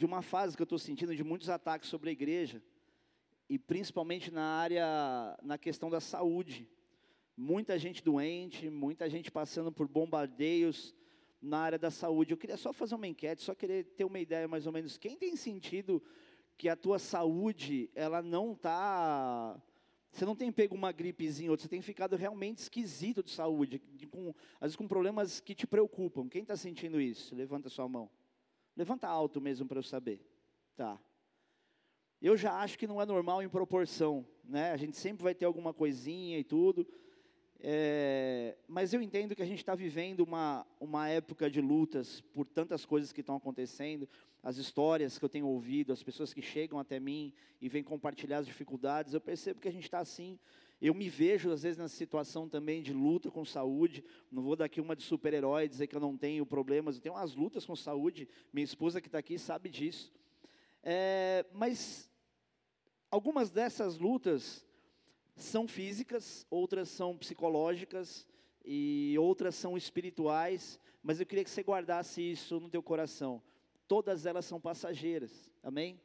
de uma fase que eu estou sentindo de muitos ataques sobre a igreja, e principalmente na área, na questão da saúde. Muita gente doente, muita gente passando por bombardeios na área da saúde. Eu queria só fazer uma enquete, só querer ter uma ideia mais ou menos. Quem tem sentido que a tua saúde, ela não está você não tem pego uma gripezinha, outra, você tem ficado realmente esquisito de saúde, de, com, às vezes com problemas que te preocupam. Quem está sentindo isso? Levanta sua mão. Levanta alto mesmo para eu saber. Tá. Eu já acho que não é normal em proporção, né? A gente sempre vai ter alguma coisinha e tudo. É, mas eu entendo que a gente está vivendo uma, uma época de lutas por tantas coisas que estão acontecendo, as histórias que eu tenho ouvido, as pessoas que chegam até mim e vêm compartilhar as dificuldades, eu percebo que a gente está assim. Eu me vejo, às vezes, nessa situação também de luta com saúde. Não vou dar aqui uma de super-herói, dizer que eu não tenho problemas. Eu tenho umas lutas com saúde. Minha esposa que está aqui sabe disso. É, mas algumas dessas lutas são físicas, outras são psicológicas e outras são espirituais, mas eu queria que você guardasse isso no teu coração. Todas elas são passageiras. Amém?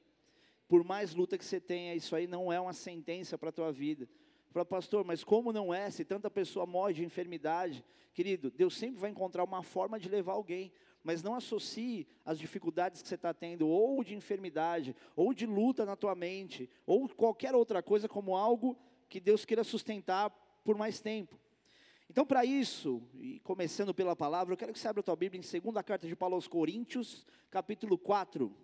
Por mais luta que você tenha, isso aí não é uma sentença para a tua vida. Fala, pastor, mas como não é? Se tanta pessoa morre de enfermidade, querido, Deus sempre vai encontrar uma forma de levar alguém, mas não associe as dificuldades que você está tendo, ou de enfermidade, ou de luta na tua mente, ou qualquer outra coisa, como algo que Deus queira sustentar por mais tempo. Então, para isso, e começando pela palavra, eu quero que você abra a tua Bíblia em segunda carta de Paulo aos Coríntios, capítulo 4,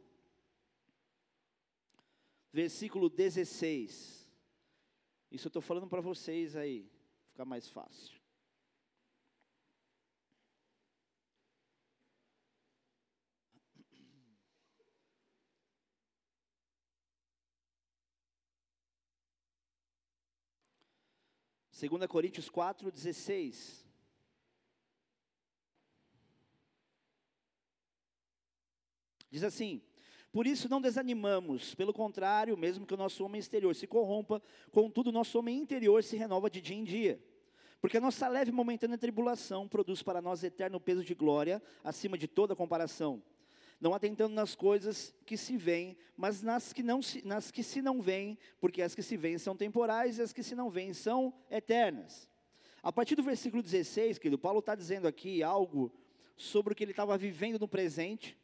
versículo 16. Isso eu estou falando para vocês aí, ficar mais fácil. 2 Coríntios 4, 16. Diz assim: Por isso não desanimamos, pelo contrário, mesmo que o nosso homem exterior se corrompa, contudo o nosso homem interior se renova de dia em dia. Porque a nossa leve momentânea tribulação produz para nós eterno peso de glória, acima de toda comparação não atentando nas coisas que se veem, mas nas que, não se, nas que se não veem, porque as que se veem são temporais e as que se não veem são eternas. A partir do versículo 16, querido, Paulo está dizendo aqui algo sobre o que ele estava vivendo no presente,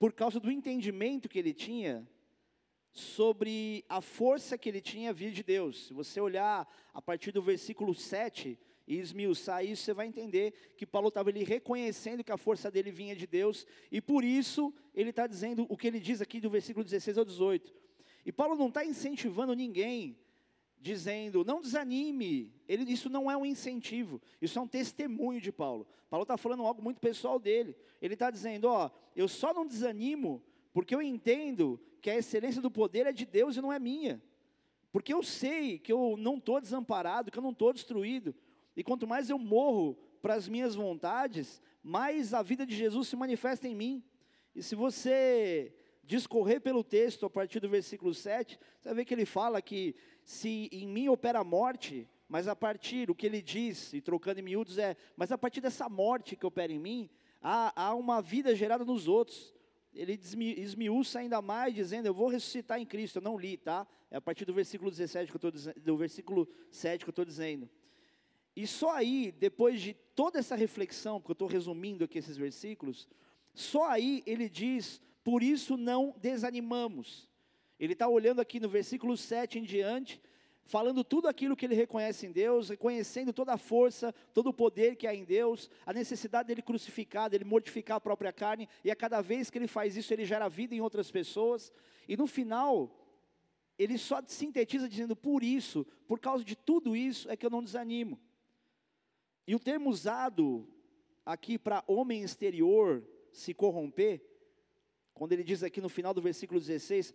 por causa do entendimento que ele tinha sobre a força que ele tinha vir de Deus. Se você olhar a partir do versículo 7, e esmiuçar isso, você vai entender que Paulo estava ali reconhecendo que a força dele vinha de Deus, e por isso ele está dizendo o que ele diz aqui do versículo 16 ao 18. E Paulo não está incentivando ninguém, dizendo, não desanime, ele, isso não é um incentivo, isso é um testemunho de Paulo. Paulo está falando algo muito pessoal dele. Ele está dizendo, ó, eu só não desanimo porque eu entendo que a excelência do poder é de Deus e não é minha. Porque eu sei que eu não estou desamparado, que eu não estou destruído. E quanto mais eu morro para as minhas vontades, mais a vida de Jesus se manifesta em mim. E se você discorrer pelo texto a partir do versículo 7, você vai ver que ele fala que se em mim opera a morte, mas a partir, o que ele diz, e trocando em miúdos é, mas a partir dessa morte que opera em mim, há, há uma vida gerada nos outros. Ele esmiuça ainda mais, dizendo, eu vou ressuscitar em Cristo, eu não li, tá? É a partir do versículo 17 que eu estou do versículo 7 que eu estou dizendo. E só aí, depois de toda essa reflexão, porque eu estou resumindo aqui esses versículos, só aí ele diz: por isso não desanimamos. Ele está olhando aqui no versículo 7 em diante, falando tudo aquilo que ele reconhece em Deus, reconhecendo toda a força, todo o poder que há em Deus, a necessidade dele crucificar, dele mortificar a própria carne, e a cada vez que ele faz isso, ele gera vida em outras pessoas, e no final, ele só sintetiza dizendo: por isso, por causa de tudo isso, é que eu não desanimo. E o termo usado aqui para homem exterior se corromper, quando ele diz aqui no final do versículo 16,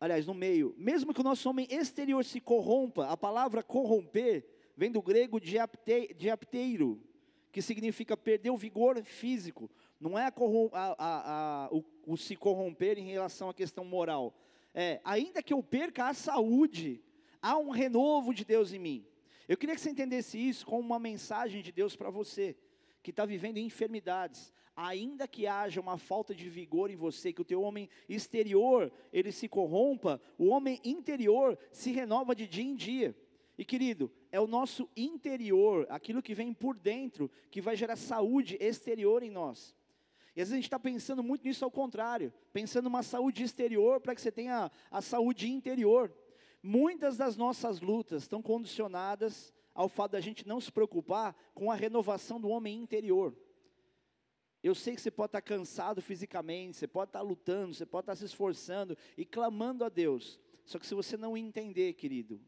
aliás, no meio, mesmo que o nosso homem exterior se corrompa, a palavra corromper vem do grego diapteiro, que significa perder o vigor físico. Não é a, a, a, o, o se corromper em relação à questão moral. É, ainda que eu perca a saúde, há um renovo de Deus em mim. Eu queria que você entendesse isso como uma mensagem de Deus para você, que está vivendo enfermidades. Ainda que haja uma falta de vigor em você, que o teu homem exterior ele se corrompa, o homem interior se renova de dia em dia. E querido, é o nosso interior, aquilo que vem por dentro, que vai gerar saúde exterior em nós. E às vezes a gente está pensando muito nisso ao contrário, pensando numa saúde exterior para que você tenha a saúde interior. Muitas das nossas lutas estão condicionadas ao fato da gente não se preocupar com a renovação do homem interior. Eu sei que você pode estar cansado fisicamente, você pode estar lutando, você pode estar se esforçando e clamando a Deus. Só que se você não entender, querido,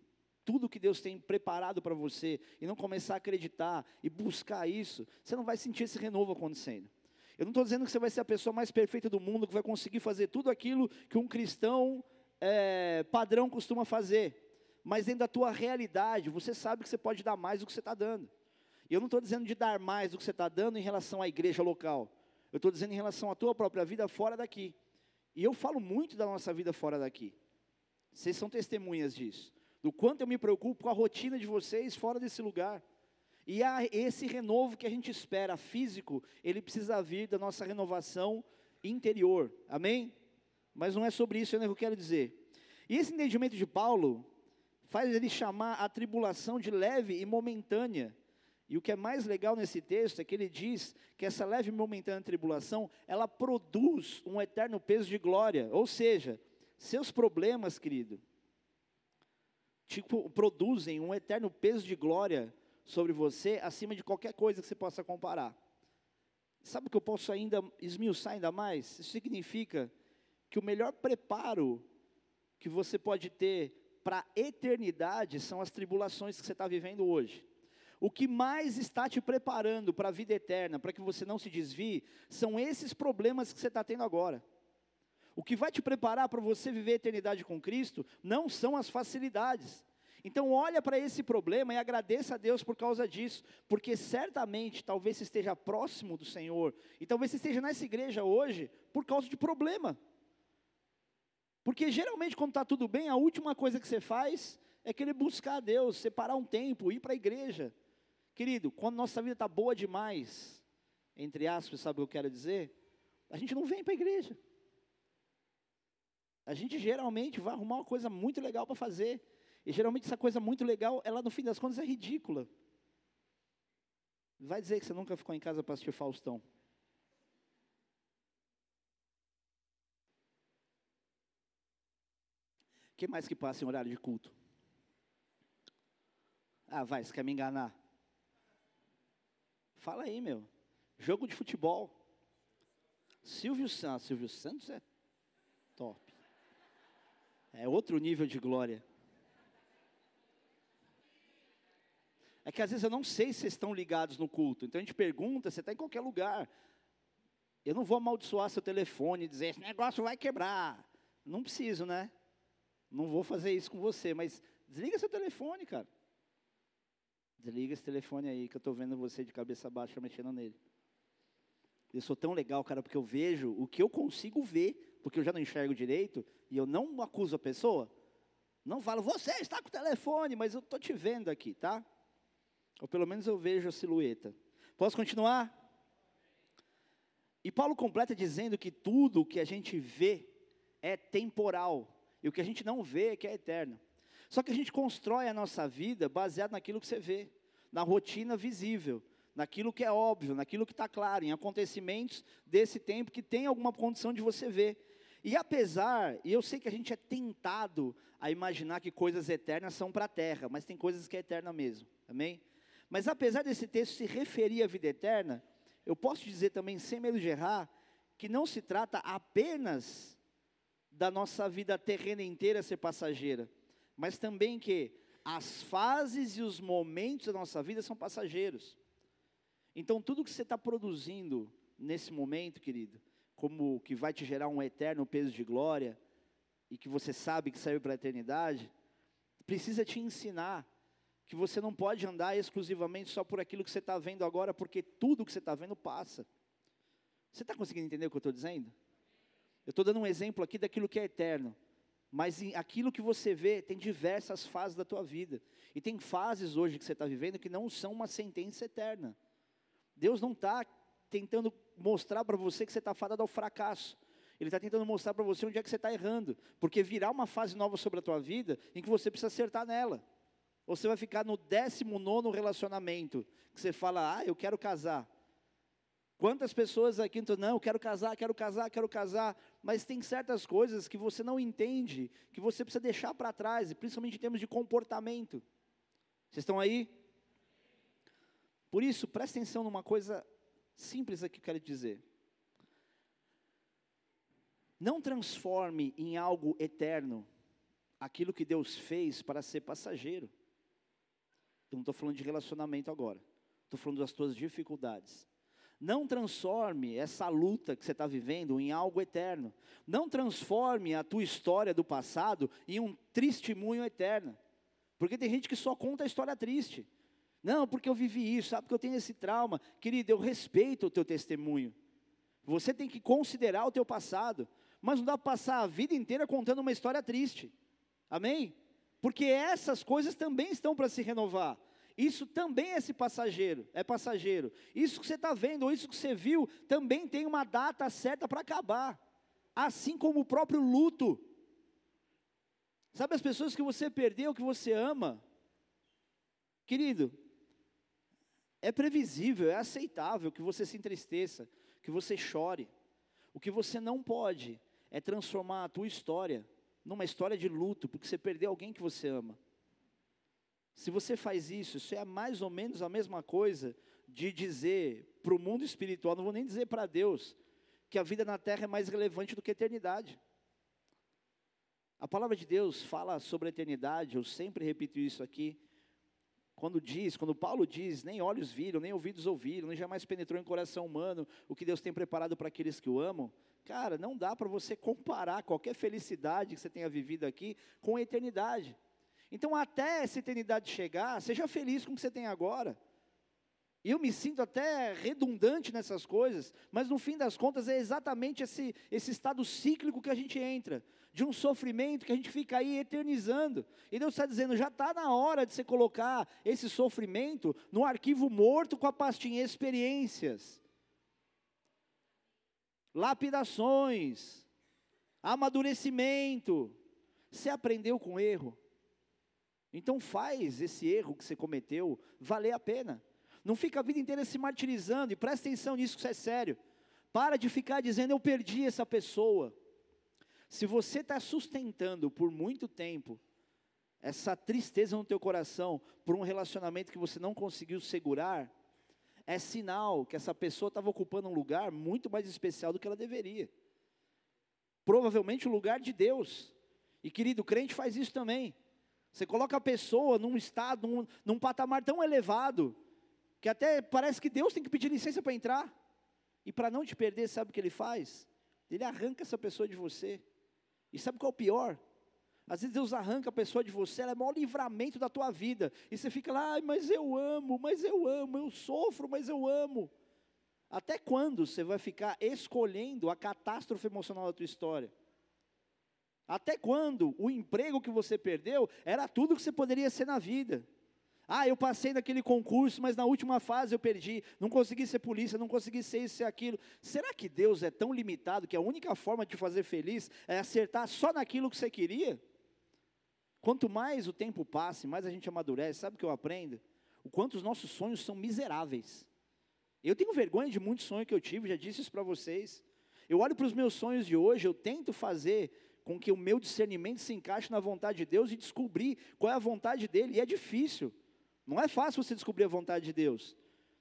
tudo que Deus tem preparado para você e não começar a acreditar e buscar isso, você não vai sentir esse renovo acontecendo. Eu não estou dizendo que você vai ser a pessoa mais perfeita do mundo, que vai conseguir fazer tudo aquilo que um cristão é, padrão costuma fazer. Mas dentro da tua realidade, você sabe que você pode dar mais do que você está dando. E eu não estou dizendo de dar mais do que você está dando em relação à igreja local. Eu estou dizendo em relação à tua própria vida fora daqui. E eu falo muito da nossa vida fora daqui. Vocês são testemunhas disso. Do quanto eu me preocupo com a rotina de vocês fora desse lugar. E há esse renovo que a gente espera, físico, ele precisa vir da nossa renovação interior. Amém? Mas não é sobre isso que eu quero dizer. E esse entendimento de Paulo faz ele chamar a tribulação de leve e momentânea. E o que é mais legal nesse texto é que ele diz que essa leve e momentânea tribulação, ela produz um eterno peso de glória. Ou seja, seus problemas, querido, tipo, produzem um eterno peso de glória sobre você, acima de qualquer coisa que você possa comparar. Sabe o que eu posso ainda esmiuçar ainda mais? Isso significa que o melhor preparo que você pode ter para a eternidade são as tribulações que você está vivendo hoje. O que mais está te preparando para a vida eterna, para que você não se desvie, são esses problemas que você está tendo agora. O que vai te preparar para você viver a eternidade com Cristo não são as facilidades. Então olha para esse problema e agradeça a Deus por causa disso, porque certamente talvez você esteja próximo do Senhor, e talvez você esteja nessa igreja hoje por causa de problema. Porque geralmente quando está tudo bem, a última coisa que você faz é querer buscar a Deus, separar um tempo, ir para a igreja. Querido, quando nossa vida está boa demais, entre aspas, sabe o que eu quero dizer? A gente não vem para a igreja. A gente geralmente vai arrumar uma coisa muito legal para fazer. E geralmente essa coisa muito legal, ela no fim das contas é ridícula. Vai dizer que você nunca ficou em casa para assistir Faustão. O que mais que passa em horário de culto? Ah, vai, você quer me enganar? Fala aí, meu. Jogo de futebol. Silvio Santos. Silvio Santos é top. É outro nível de glória. É que às vezes eu não sei se vocês estão ligados no culto. Então a gente pergunta, você está em qualquer lugar. Eu não vou amaldiçoar seu telefone e dizer, esse negócio vai quebrar. Não preciso, né? Não vou fazer isso com você, mas desliga seu telefone, cara. Desliga esse telefone aí, que eu estou vendo você de cabeça baixa mexendo nele. Eu sou tão legal, cara, porque eu vejo o que eu consigo ver, porque eu já não enxergo direito, e eu não acuso a pessoa. Não falo, você está com o telefone, mas eu estou te vendo aqui, tá? Ou pelo menos eu vejo a silhueta. Posso continuar? E Paulo completa dizendo que tudo o que a gente vê é temporal, e o que a gente não vê é que é eterno. Só que a gente constrói a nossa vida baseado naquilo que você vê, na rotina visível, naquilo que é óbvio, naquilo que está claro, em acontecimentos desse tempo que tem alguma condição de você ver. E apesar, e eu sei que a gente é tentado a imaginar que coisas eternas são para a terra, mas tem coisas que é eterna mesmo, amém? Mas apesar desse texto se referir à vida eterna, eu posso dizer também, sem medo de errar, que não se trata apenas da nossa vida terrena inteira ser passageira, mas também que as fases e os momentos da nossa vida são passageiros. Então, tudo que você está produzindo nesse momento, querido, como que vai te gerar um eterno peso de glória, e que você sabe que serve para a eternidade, precisa te ensinar que você não pode andar exclusivamente só por aquilo que você está vendo agora, porque tudo que você está vendo passa. Você está conseguindo entender o que eu estou dizendo? Eu estou dando um exemplo aqui daquilo que é eterno. Mas aquilo que você vê tem diversas fases da tua vida. E tem fases hoje que você está vivendo que não são uma sentença eterna. Deus não está tentando mostrar para você que você está fadado ao fracasso. Ele está tentando mostrar para você onde é que você está errando. Porque virá uma fase nova sobre a tua vida em que você precisa acertar nela. Ou você vai ficar no 19 relacionamento, que você fala, ah, eu quero casar. Quantas pessoas aqui estão, não, quero casar, quero casar, quero casar, mas tem certas coisas que você não entende, que você precisa deixar para trás, principalmente em termos de comportamento. Vocês estão aí? Por isso, preste atenção numa coisa simples aqui que eu quero dizer. Não transforme em algo eterno aquilo que Deus fez para ser passageiro. Eu não estou falando de relacionamento agora. Estou falando das tuas dificuldades. Não transforme essa luta que você está vivendo em algo eterno. Não transforme a tua história do passado em um testemunho eterno. Porque tem gente que só conta a história triste. Não, porque eu vivi isso, sabe, porque eu tenho esse trauma. Querido, eu respeito o teu testemunho. Você tem que considerar o teu passado. Mas não dá para passar a vida inteira contando uma história triste. Amém? Porque essas coisas também estão para se renovar. Isso também é esse passageiro, é passageiro. Isso que você está vendo, ou isso que você viu, também tem uma data certa para acabar. Assim como o próprio luto. Sabe as pessoas que você perdeu, que você ama? Querido, é previsível, é aceitável que você se entristeça, que você chore. O que você não pode é transformar a tua história numa história de luto, porque você perdeu alguém que você ama. Se você faz isso, isso é mais ou menos a mesma coisa de dizer para o mundo espiritual, não vou nem dizer para Deus, que a vida na terra é mais relevante do que a eternidade. A palavra de Deus fala sobre a eternidade, eu sempre repito isso aqui. Quando diz, quando Paulo diz, nem olhos viram, nem ouvidos ouviram, nem jamais penetrou em coração humano o que Deus tem preparado para aqueles que o amam. Cara, não dá para você comparar qualquer felicidade que você tenha vivido aqui com a eternidade. Então, até essa eternidade chegar, seja feliz com o que você tem agora. Eu me sinto até redundante nessas coisas, mas no fim das contas é exatamente esse, esse estado cíclico que a gente entra, de um sofrimento que a gente fica aí eternizando. E Deus está dizendo: já está na hora de você colocar esse sofrimento no arquivo morto com a pastinha experiências, lapidações, amadurecimento. Você aprendeu com erro, então faz esse erro que você cometeu valer a pena. Não fica a vida inteira se martirizando, e presta atenção nisso que isso é sério. Para de ficar dizendo, eu perdi essa pessoa. Se você está sustentando por muito tempo essa tristeza no teu coração por um relacionamento que você não conseguiu segurar, é sinal que essa pessoa estava ocupando um lugar muito mais especial do que ela deveria. Provavelmente o lugar de Deus. E querido, crente faz isso também. Você coloca a pessoa num estado, num, num patamar tão elevado, que até parece que Deus tem que pedir licença para entrar. E para não te perder, sabe o que ele faz? Ele arranca essa pessoa de você. E sabe qual é o pior? Às vezes Deus arranca a pessoa de você, ela é o maior livramento da tua vida. E você fica lá, mas eu amo, mas eu amo, eu sofro, mas eu amo. Até quando você vai ficar escolhendo a catástrofe emocional da tua história? Até quando o emprego que você perdeu era tudo que você poderia ser na vida? Ah, eu passei naquele concurso, mas na última fase eu perdi. Não consegui ser polícia, não consegui ser isso e aquilo. Será que Deus é tão limitado que a única forma de te fazer feliz é acertar só naquilo que você queria? Quanto mais o tempo passa, mais a gente amadurece, sabe o que eu aprendo? O quanto os nossos sonhos são miseráveis. Eu tenho vergonha de muitos sonhos que eu tive, já disse isso para vocês. Eu olho para os meus sonhos de hoje, eu tento fazer com que o meu discernimento se encaixe na vontade de Deus e descobrir qual é a vontade dele. E é difícil. Não é fácil você descobrir a vontade de Deus.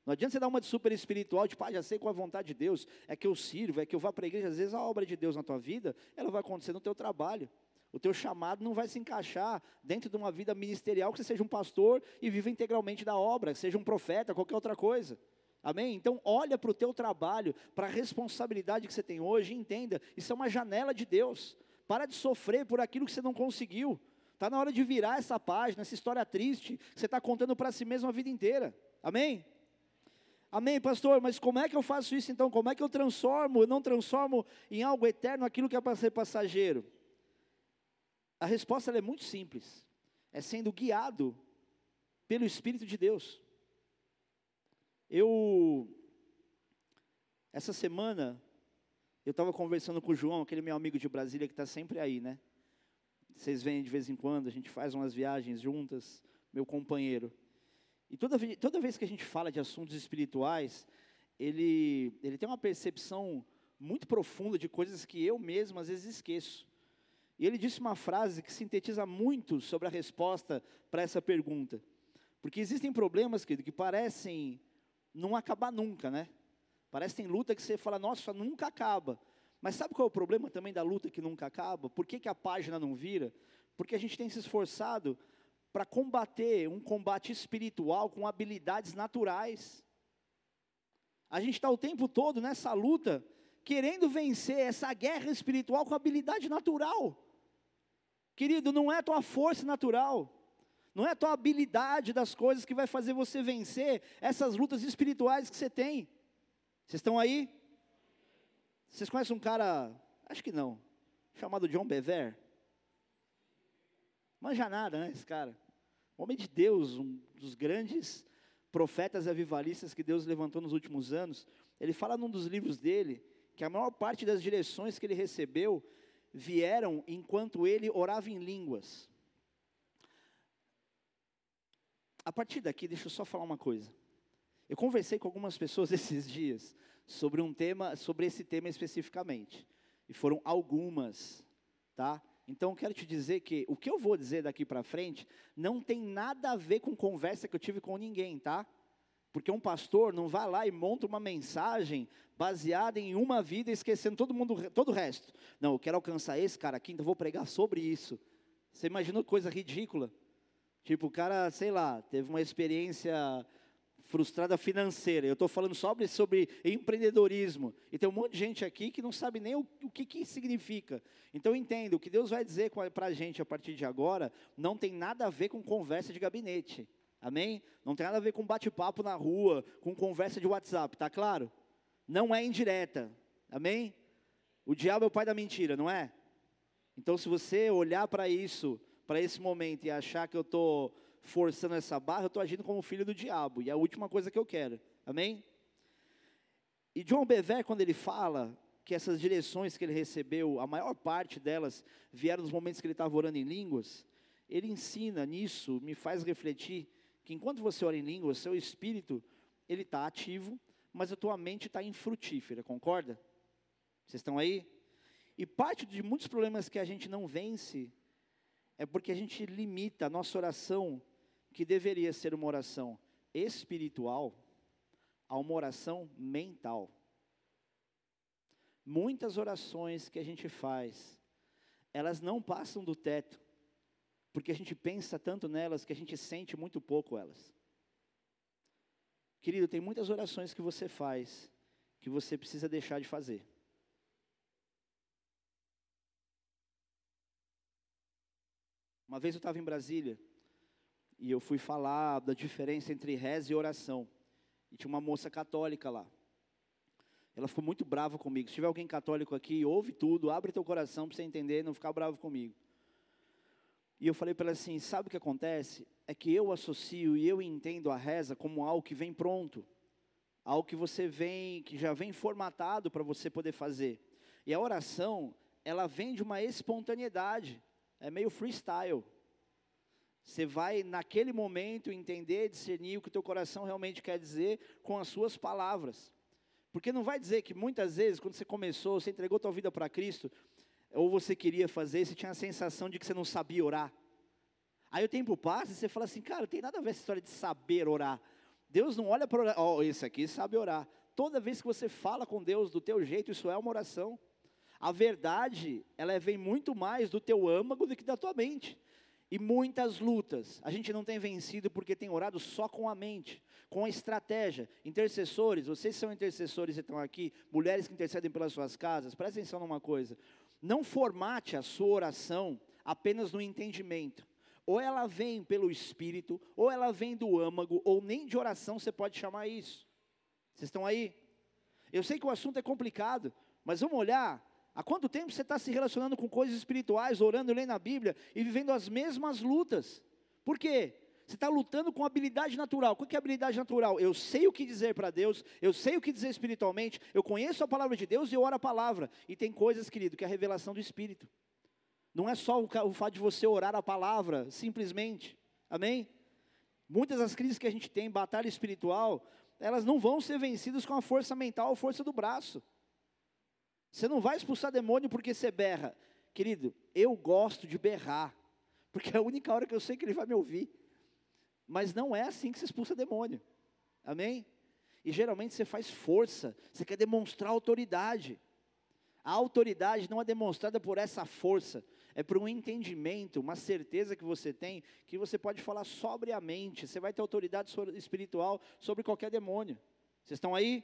Não adianta você dar uma de super espiritual, tipo, ah, já sei qual é a vontade de Deus, é que eu sirvo, é que eu vá para a igreja. Às vezes a obra de Deus na tua vida, ela vai acontecer no teu trabalho. O teu chamado não vai se encaixar dentro de uma vida ministerial que você seja um pastor e viva integralmente da obra, que seja um profeta, qualquer outra coisa. Amém? Então olha para o teu trabalho, para a responsabilidade que você tem hoje entenda, isso é uma janela de Deus. Para de sofrer por aquilo que você não conseguiu. Está na hora de virar essa página, essa história triste que você está contando para si mesmo a vida inteira. Amém? Amém, pastor, mas como é que eu faço isso então? Como é que eu transformo, eu não transformo em algo eterno aquilo que é para ser passageiro? A resposta é muito simples. É sendo guiado pelo Espírito de Deus. Eu Essa semana, eu estava conversando com o João, aquele meu amigo de Brasília que está sempre aí, né? Vocês vêm de vez em quando, a gente faz umas viagens juntas, meu companheiro. E toda, toda vez que a gente fala de assuntos espirituais, ele, ele tem uma percepção muito profunda de coisas que eu mesmo às vezes esqueço. E ele disse uma frase que sintetiza muito sobre a resposta para essa pergunta. Porque existem problemas, querido, que parecem não acabar nunca, né? Parece que tem luta que você fala, nossa, nunca acaba. Mas sabe qual é o problema também da luta que nunca acaba? Por que, que a página não vira? Porque a gente tem se esforçado para combater um combate espiritual com habilidades naturais. A gente está o tempo todo nessa luta, querendo vencer essa guerra espiritual com habilidade natural. Querido, não é a tua força natural, não é a tua habilidade das coisas que vai fazer você vencer essas lutas espirituais que você tem. Vocês estão aí? Vocês conhecem um cara, acho que não, chamado John Bever? Manja nada, né, esse cara? Homem de Deus, um dos grandes profetas avivalistas que Deus levantou nos últimos anos. Ele fala num dos livros dele que a maior parte das direções que ele recebeu vieram enquanto ele orava em línguas. A partir daqui, deixa eu só falar uma coisa. Eu conversei com algumas pessoas esses dias sobre um tema, sobre esse tema especificamente. E foram algumas, tá? Então quero te dizer que o que eu vou dizer daqui para frente não tem nada a ver com conversa que eu tive com ninguém, tá? Porque um pastor não vai lá e monta uma mensagem baseada em uma vida, esquecendo todo mundo, todo o resto. Não, eu quero alcançar esse cara aqui, então vou pregar sobre isso. Você imaginou coisa ridícula? Tipo, o cara, sei lá, teve uma experiência frustrada financeira. Eu estou falando sobre, sobre empreendedorismo. E tem um monte de gente aqui que não sabe nem o, o que, que significa. Então entenda, o que Deus vai dizer para a gente a partir de agora não tem nada a ver com conversa de gabinete. Amém? Não tem nada a ver com bate-papo na rua, com conversa de WhatsApp, tá claro? Não é indireta. Amém? O diabo é o pai da mentira, não é? Então, se você olhar para isso, para esse momento e achar que eu estou forçando essa barra, eu estou agindo como filho do diabo. E é a última coisa que eu quero. Amém? E John Bever, quando ele fala que essas direções que ele recebeu, a maior parte delas vieram nos momentos que ele estava orando em línguas, ele ensina nisso, me faz refletir que enquanto você ora em línguas, seu espírito ele está ativo, mas a tua mente está infrutífera, concorda? Vocês estão aí? E parte de muitos problemas que a gente não vence é porque a gente limita a nossa oração que deveria ser uma oração espiritual a uma oração mental. Muitas orações que a gente faz, elas não passam do teto, porque a gente pensa tanto nelas que a gente sente muito pouco elas. Querido, tem muitas orações que você faz que você precisa deixar de fazer. Uma vez eu estava em Brasília e eu fui falar da diferença entre reza e oração. E tinha uma moça católica lá. Ela ficou muito brava comigo. Se tiver alguém católico aqui, ouve tudo, abre teu coração para você entender e não ficar bravo comigo. E eu falei para ela assim: sabe o que acontece? É que eu associo e eu entendo a reza como algo que vem pronto, algo que você vem, que já vem formatado para você poder fazer. E a oração, ela vem de uma espontaneidade, é meio freestyle. Você vai, naquele momento, entender, discernir o que o teu coração realmente quer dizer com as suas palavras. Porque não vai dizer que muitas vezes, quando você começou, você entregou tua vida para Cristo, ou você queria fazer, você tinha a sensação de que você não sabia orar. Aí o tempo passa e você fala assim, cara, não tem nada a ver essa história de saber orar. Deus não olha para ó, oh, esse aqui sabe orar. Toda vez que você fala com Deus do teu jeito, isso é uma oração. A verdade, ela vem muito mais do teu âmago do que da tua mente e muitas lutas. A gente não tem vencido porque tem orado só com a mente, com a estratégia. Intercessores, vocês são intercessores e estão aqui, mulheres que intercedem pelas suas casas, presta atenção numa coisa. Não formate a sua oração apenas no entendimento. Ou ela vem pelo espírito, ou ela vem do âmago, ou nem de oração você pode chamar isso. Vocês estão aí? Eu sei que o assunto é complicado, mas vamos olhar Há quanto tempo você está se relacionando com coisas espirituais, orando, lendo a Bíblia e vivendo as mesmas lutas? Por quê? Você está lutando com habilidade natural. O que é habilidade natural? Eu sei o que dizer para Deus, eu sei o que dizer espiritualmente, eu conheço a palavra de Deus e eu oro a palavra. E tem coisas, querido, que é a revelação do Espírito. Não é só o fato de você orar a palavra, simplesmente. Amém? Muitas das crises que a gente tem, batalha espiritual, elas não vão ser vencidas com a força mental ou força do braço. Você não vai expulsar demônio porque você berra. Querido, eu gosto de berrar, porque é a única hora que eu sei que ele vai me ouvir. Mas não é assim que se expulsa demônio. Amém? E geralmente você faz força, você quer demonstrar autoridade. A autoridade não é demonstrada por essa força, é por um entendimento, uma certeza que você tem, que você pode falar sobriamente, você vai ter autoridade espiritual sobre qualquer demônio. Vocês estão aí?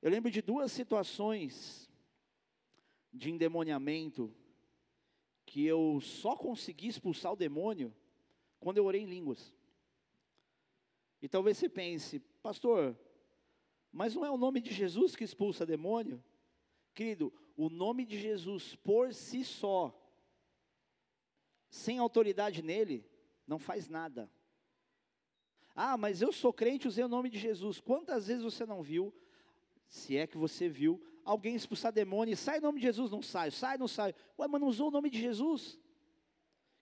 Eu lembro de duas situações de endemoniamento que eu só consegui expulsar o demônio quando eu orei em línguas. E talvez você pense, pastor, mas não é o nome de Jesus que expulsa demônio? Querido, o nome de Jesus por si só, sem autoridade nele, não faz nada. Ah, mas eu sou crente, usei o nome de Jesus. Quantas vezes você não viu, se é que você viu, alguém expulsar demônio e sai em nome de Jesus? Não sai, sai, não sai. Ué, mas não usou o nome de Jesus?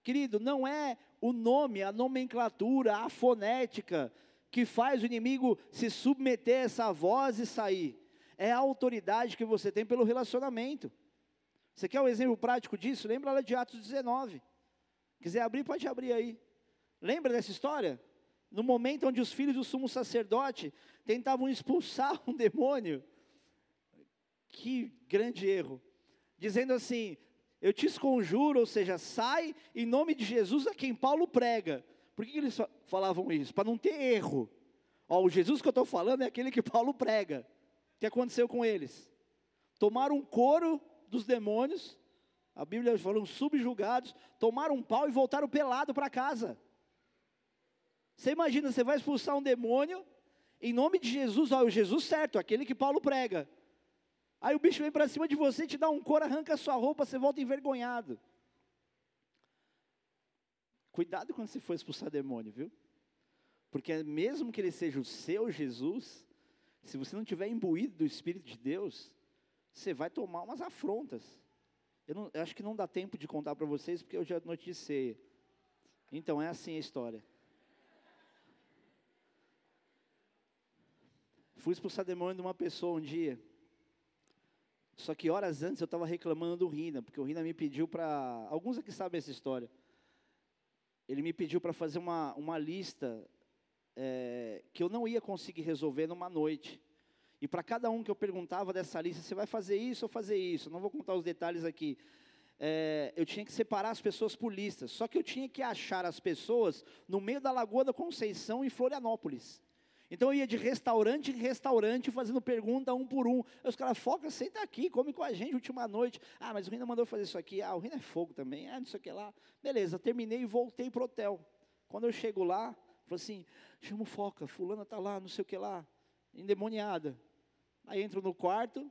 Querido, não é o nome, a nomenclatura, a fonética que faz o inimigo se submeter a essa voz e sair. É a autoridade que você tem pelo relacionamento. Você quer um exemplo prático disso? Lembra lá de Atos 19. Quiser abrir, pode abrir aí. Lembra dessa história? No momento onde os filhos do sumo sacerdote tentavam expulsar um demônio. Que grande erro. Dizendo assim: eu te esconjuro, ou seja, sai em nome de Jesus a quem Paulo prega. Por que, eles falavam isso? Para não ter erro. Ó, o Jesus que eu estou falando é aquele que Paulo prega. O que aconteceu com eles? Tomaram um couro dos demônios, a Bíblia fala subjugados, tomaram um pau e voltaram pelado para casa. Você imagina, você vai expulsar um demônio, em nome de Jesus, ó, o Jesus certo, aquele que Paulo prega. Aí o bicho vem para cima de você, te dá um cor, arranca a sua roupa, você volta envergonhado. Cuidado quando você for expulsar demônio, viu? Porque mesmo que ele seja o seu Jesus, se você não tiver imbuído do Espírito de Deus, você vai tomar umas afrontas. Eu, não, eu acho que não dá tempo de contar para vocês, porque eu já noticiei. Então é assim a história. Fui expulsar demônio de uma pessoa um dia. Só que horas antes eu estava reclamando do Rina, porque o Rina me pediu para. Alguns aqui sabem essa história. Ele me pediu para fazer uma, uma lista é, que eu não ia conseguir resolver numa noite. E para cada um que eu perguntava dessa lista, você vai fazer isso ou fazer isso? Não vou contar os detalhes aqui. É, eu tinha que separar as pessoas por listas. Só que eu tinha que achar as pessoas no meio da Lagoa da Conceição, em Florianópolis. Então eu ia de restaurante em restaurante fazendo pergunta um por um. Aí os caras, foca, senta aqui, come com a gente última noite. Ah, mas o Rina mandou fazer isso aqui. Ah, o Rina é fogo também. Ah, não sei o que lá. Beleza, terminei e voltei pro hotel. Quando eu chego lá, falei assim, chama o Foca, fulana tá lá, não sei o que lá, endemoniada. Aí entro no quarto,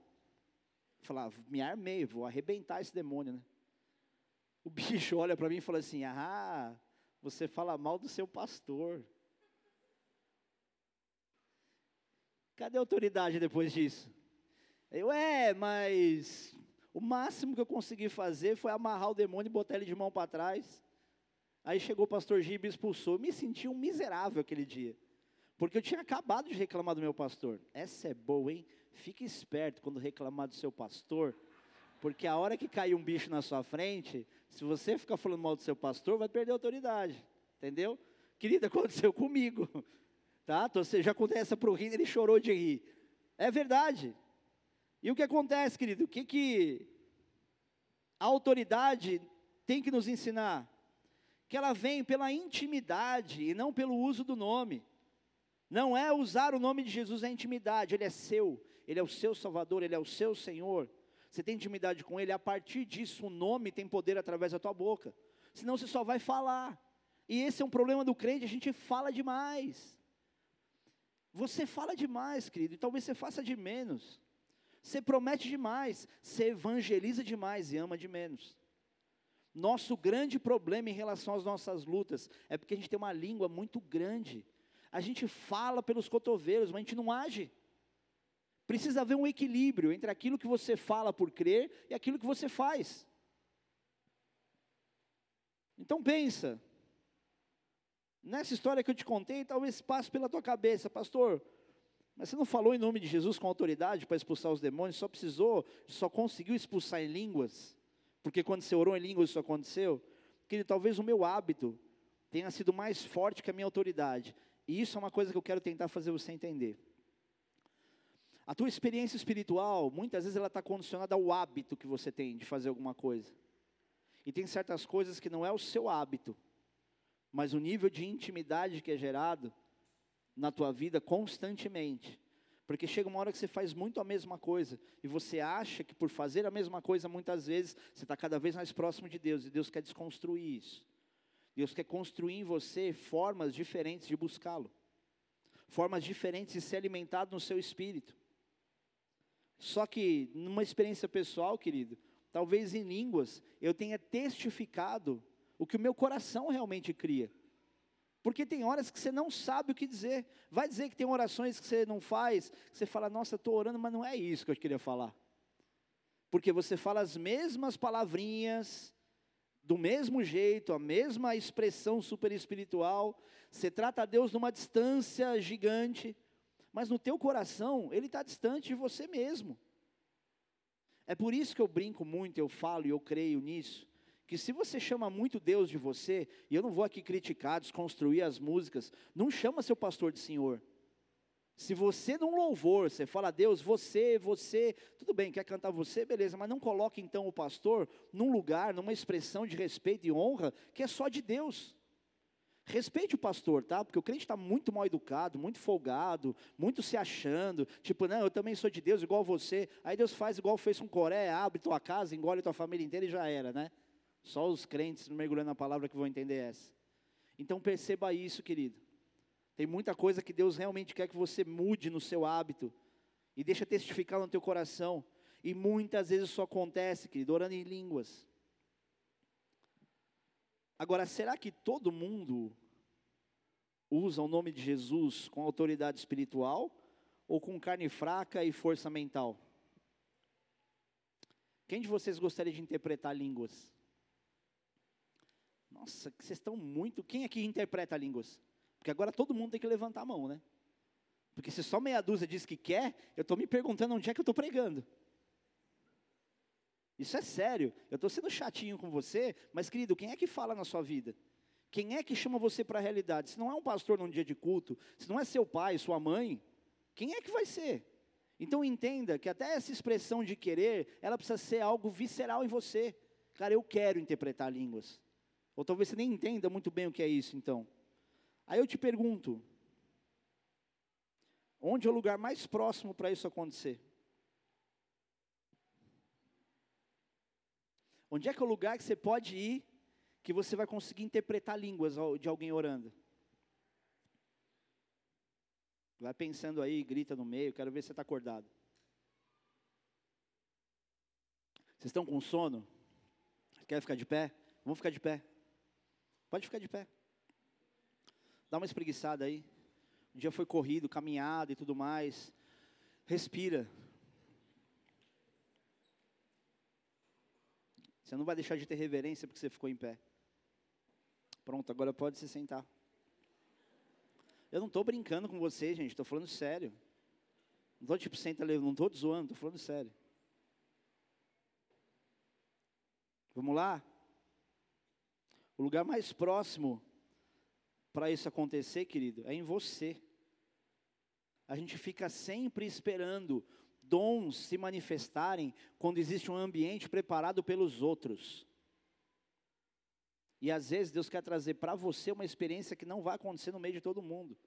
falar, ah, me armei, vou arrebentar esse demônio, né? O bicho olha para mim e fala assim, ah, você fala mal do seu pastor. Cadê a autoridade depois disso? Eu, é, mas o máximo que eu consegui fazer foi amarrar o demônio e botar ele de mão para trás. Aí chegou o pastor Gibe e expulsou. Eu me senti um miserável aquele dia. Porque eu tinha acabado de reclamar do meu pastor. Essa é boa, hein? Fique esperto quando reclamar do seu pastor. Porque a hora que cair um bicho na sua frente, se você ficar falando mal do seu pastor, vai perder a autoridade. Entendeu? Querida, aconteceu comigo. Tá? Então, você já essa para o Rino, ele chorou de rir. É verdade. E o que acontece, querido? O que, que a autoridade tem que nos ensinar? Que ela vem pela intimidade e não pelo uso do nome. Não é usar o nome de Jesus é intimidade, ele é seu, ele é o seu Salvador, ele é o seu Senhor. Você tem intimidade com ele, a partir disso o nome tem poder através da tua boca. Senão você só vai falar. E esse é um problema do crente, a gente fala demais. Você fala demais, querido, e talvez você faça de menos. Você promete demais, você evangeliza demais e ama de menos. Nosso grande problema em relação às nossas lutas é porque a gente tem uma língua muito grande. A gente fala pelos cotovelos, mas a gente não age. Precisa haver um equilíbrio entre aquilo que você fala por crer e aquilo que você faz. Então pensa, nessa história que eu te contei, talvez passe pela tua cabeça, pastor, mas você não falou em nome de Jesus com autoridade para expulsar os demônios, só precisou, só conseguiu expulsar em línguas, porque quando você orou em línguas isso aconteceu? Querido, talvez o meu hábito tenha sido mais forte que a minha autoridade, e isso é uma coisa que eu quero tentar fazer você entender. A tua experiência espiritual, muitas vezes ela está condicionada ao hábito que você tem de fazer alguma coisa. E tem certas coisas que não é o seu hábito, mas o nível de intimidade que é gerado na tua vida constantemente. Porque chega uma hora que você faz muito a mesma coisa, e você acha que por fazer a mesma coisa, muitas vezes, você está cada vez mais próximo de Deus, e Deus quer desconstruir isso. Deus quer construir em você formas diferentes de buscá-lo, formas diferentes de ser alimentado no seu espírito. Só que, numa experiência pessoal, querido, talvez em línguas, eu tenha testificado o que o meu coração realmente cria. Porque tem horas que você não sabe o que dizer. Vai dizer que tem orações que você não faz, que você fala, nossa, estou orando, mas não é isso que eu queria falar. Porque você fala as mesmas palavrinhas, do mesmo jeito, a mesma expressão super espiritual, você trata a Deus numa distância gigante, mas no teu coração, Ele está distante de você mesmo. É por isso que eu brinco muito, eu falo e eu creio nisso, que se você chama muito Deus de você, e eu não vou aqui criticar, desconstruir as músicas, não chama seu pastor de Senhor. Se você num louvor, você fala, Deus, você, você, tudo bem, quer cantar você, beleza, mas não coloque então o pastor num lugar, numa expressão de respeito e honra que é só de Deus. Respeite o pastor, tá? Porque o crente está muito mal educado, muito folgado, muito se achando. Tipo, não, eu também sou de Deus igual você. Aí Deus faz igual fez com Coré, abre tua casa, engole tua família inteira e já era, né? Só os crentes mergulhando na palavra que vão entender essa. Então perceba isso, querido. Tem muita coisa que Deus realmente quer que você mude no seu hábito e deixa testificar no teu coração. E muitas vezes isso acontece, querido, orando em línguas. Agora, será que todo mundo usa o nome de Jesus com autoridade espiritual ou com carne fraca e força mental? Quem de vocês gostaria de interpretar línguas? Nossa, vocês estão muito. Quem aqui interpreta línguas? Porque agora todo mundo tem que levantar a mão, né? Porque se só meia dúzia diz que quer, eu estou me perguntando onde é que eu estou pregando. Isso é sério. Eu estou sendo chatinho com você, mas querido, quem é que fala na sua vida? Quem é que chama você para a realidade? Se não é um pastor num dia de culto, se não é seu pai, sua mãe, quem é que vai ser? Então entenda que até essa expressão de querer, ela precisa ser algo visceral em você. Cara, eu quero interpretar línguas. Ou talvez você nem entenda muito bem o que é isso, então. Aí eu te pergunto: onde é o lugar mais próximo para isso acontecer? Onde é que é o lugar que você pode ir que você vai conseguir interpretar línguas de alguém orando? Vai pensando aí, grita no meio, quero ver se você está acordado. Vocês estão com sono? Quer ficar de pé? Vamos ficar de pé. Pode ficar de pé. Dá uma espreguiçada aí. O dia foi corrido, caminhada e tudo mais. Respira. Você não vai deixar de ter reverência porque você ficou em pé. Pronto, agora pode se sentar. Eu não estou brincando com você, gente, estou falando sério. Não estou tipo, senta não estou zoando, estou falando sério. Vamos lá? O lugar mais próximo para isso acontecer, querido, é em você. A gente fica sempre esperando dons se manifestarem quando existe um ambiente preparado pelos outros. E às vezes Deus quer trazer para você uma experiência que não vai acontecer no meio de todo mundo.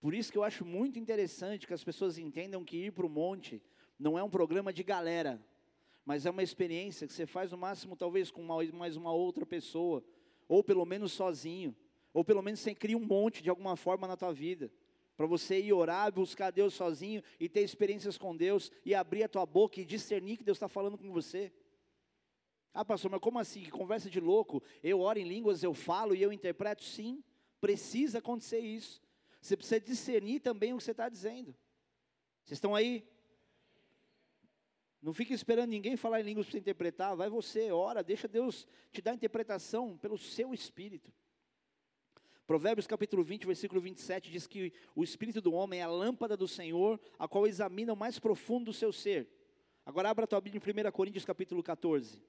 Por isso que eu acho muito interessante que as pessoas entendam que ir para o monte não é um programa de galera, mas é uma experiência que você faz no máximo talvez com uma, mais uma outra pessoa, ou pelo menos sozinho, ou pelo menos você cria um monte de alguma forma na tua vida, para você ir orar, buscar Deus sozinho e ter experiências com Deus e abrir a tua boca e discernir que Deus está falando com você. Ah, pastor, mas como assim? Que conversa de louco. Eu oro em línguas, eu falo e eu interpreto? Sim, precisa acontecer isso. Você precisa discernir também o que você está dizendo. Vocês estão aí? Não fique esperando ninguém falar em línguas para interpretar. Vai você, ora, deixa Deus te dar interpretação pelo seu espírito. Provérbios capítulo 20, versículo 27 diz que o espírito do homem é a lâmpada do Senhor, a qual examina o mais profundo do seu ser. Agora abra a tua Bíblia em 1 Coríntios capítulo 14.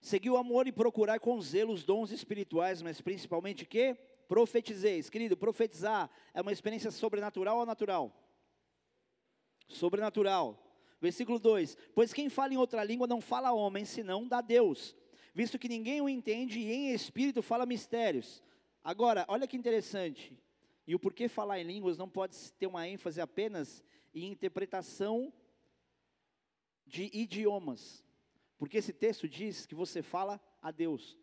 Seguiu o amor e procurar com zelo os dons espirituais, mas principalmente que? Profetizeis. Querido, profetizar é uma experiência sobrenatural ou natural? Sobrenatural. Versículo 2: Pois quem fala em outra língua não fala a homem, senão da Deus, visto que ninguém o entende e em espírito fala mistérios. Agora, olha que interessante. E o porquê falar em línguas não pode ter uma ênfase apenas em interpretação de idiomas. Porque esse texto diz que você fala a Deus.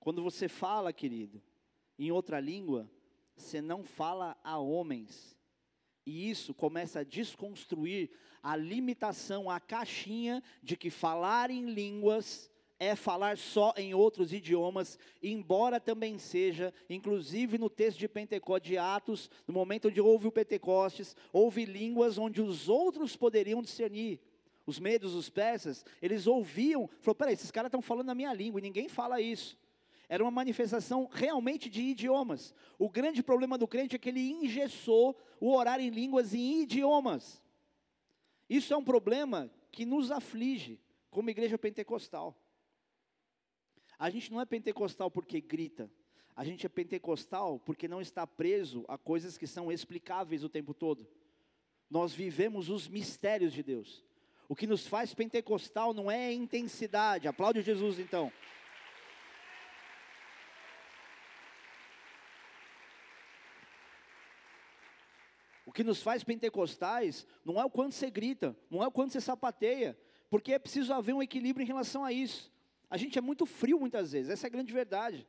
Quando você fala, querido, em outra língua, você não fala a homens. E isso começa a desconstruir a limitação, a caixinha de que falar em línguas é falar só em outros idiomas, embora também seja, inclusive no texto de Pentecostes, de Atos, no momento onde houve o Pentecostes, houve línguas onde os outros poderiam discernir os medos, os persas, eles ouviam, falou, peraí, esses caras estão falando a minha língua, e ninguém fala isso. Era uma manifestação realmente de idiomas. O grande problema do crente é que ele engessou o orar em línguas em idiomas. Isso é um problema que nos aflige como igreja pentecostal. A gente não é pentecostal porque grita. A gente é pentecostal porque não está preso a coisas que são explicáveis o tempo todo. Nós vivemos os mistérios de Deus. O que nos faz pentecostal não é a intensidade. Aplaude Jesus então. Que nos faz pentecostais não é o quanto você grita, não é o quanto você sapateia, porque é preciso haver um equilíbrio em relação a isso. A gente é muito frio muitas vezes, essa é a grande verdade.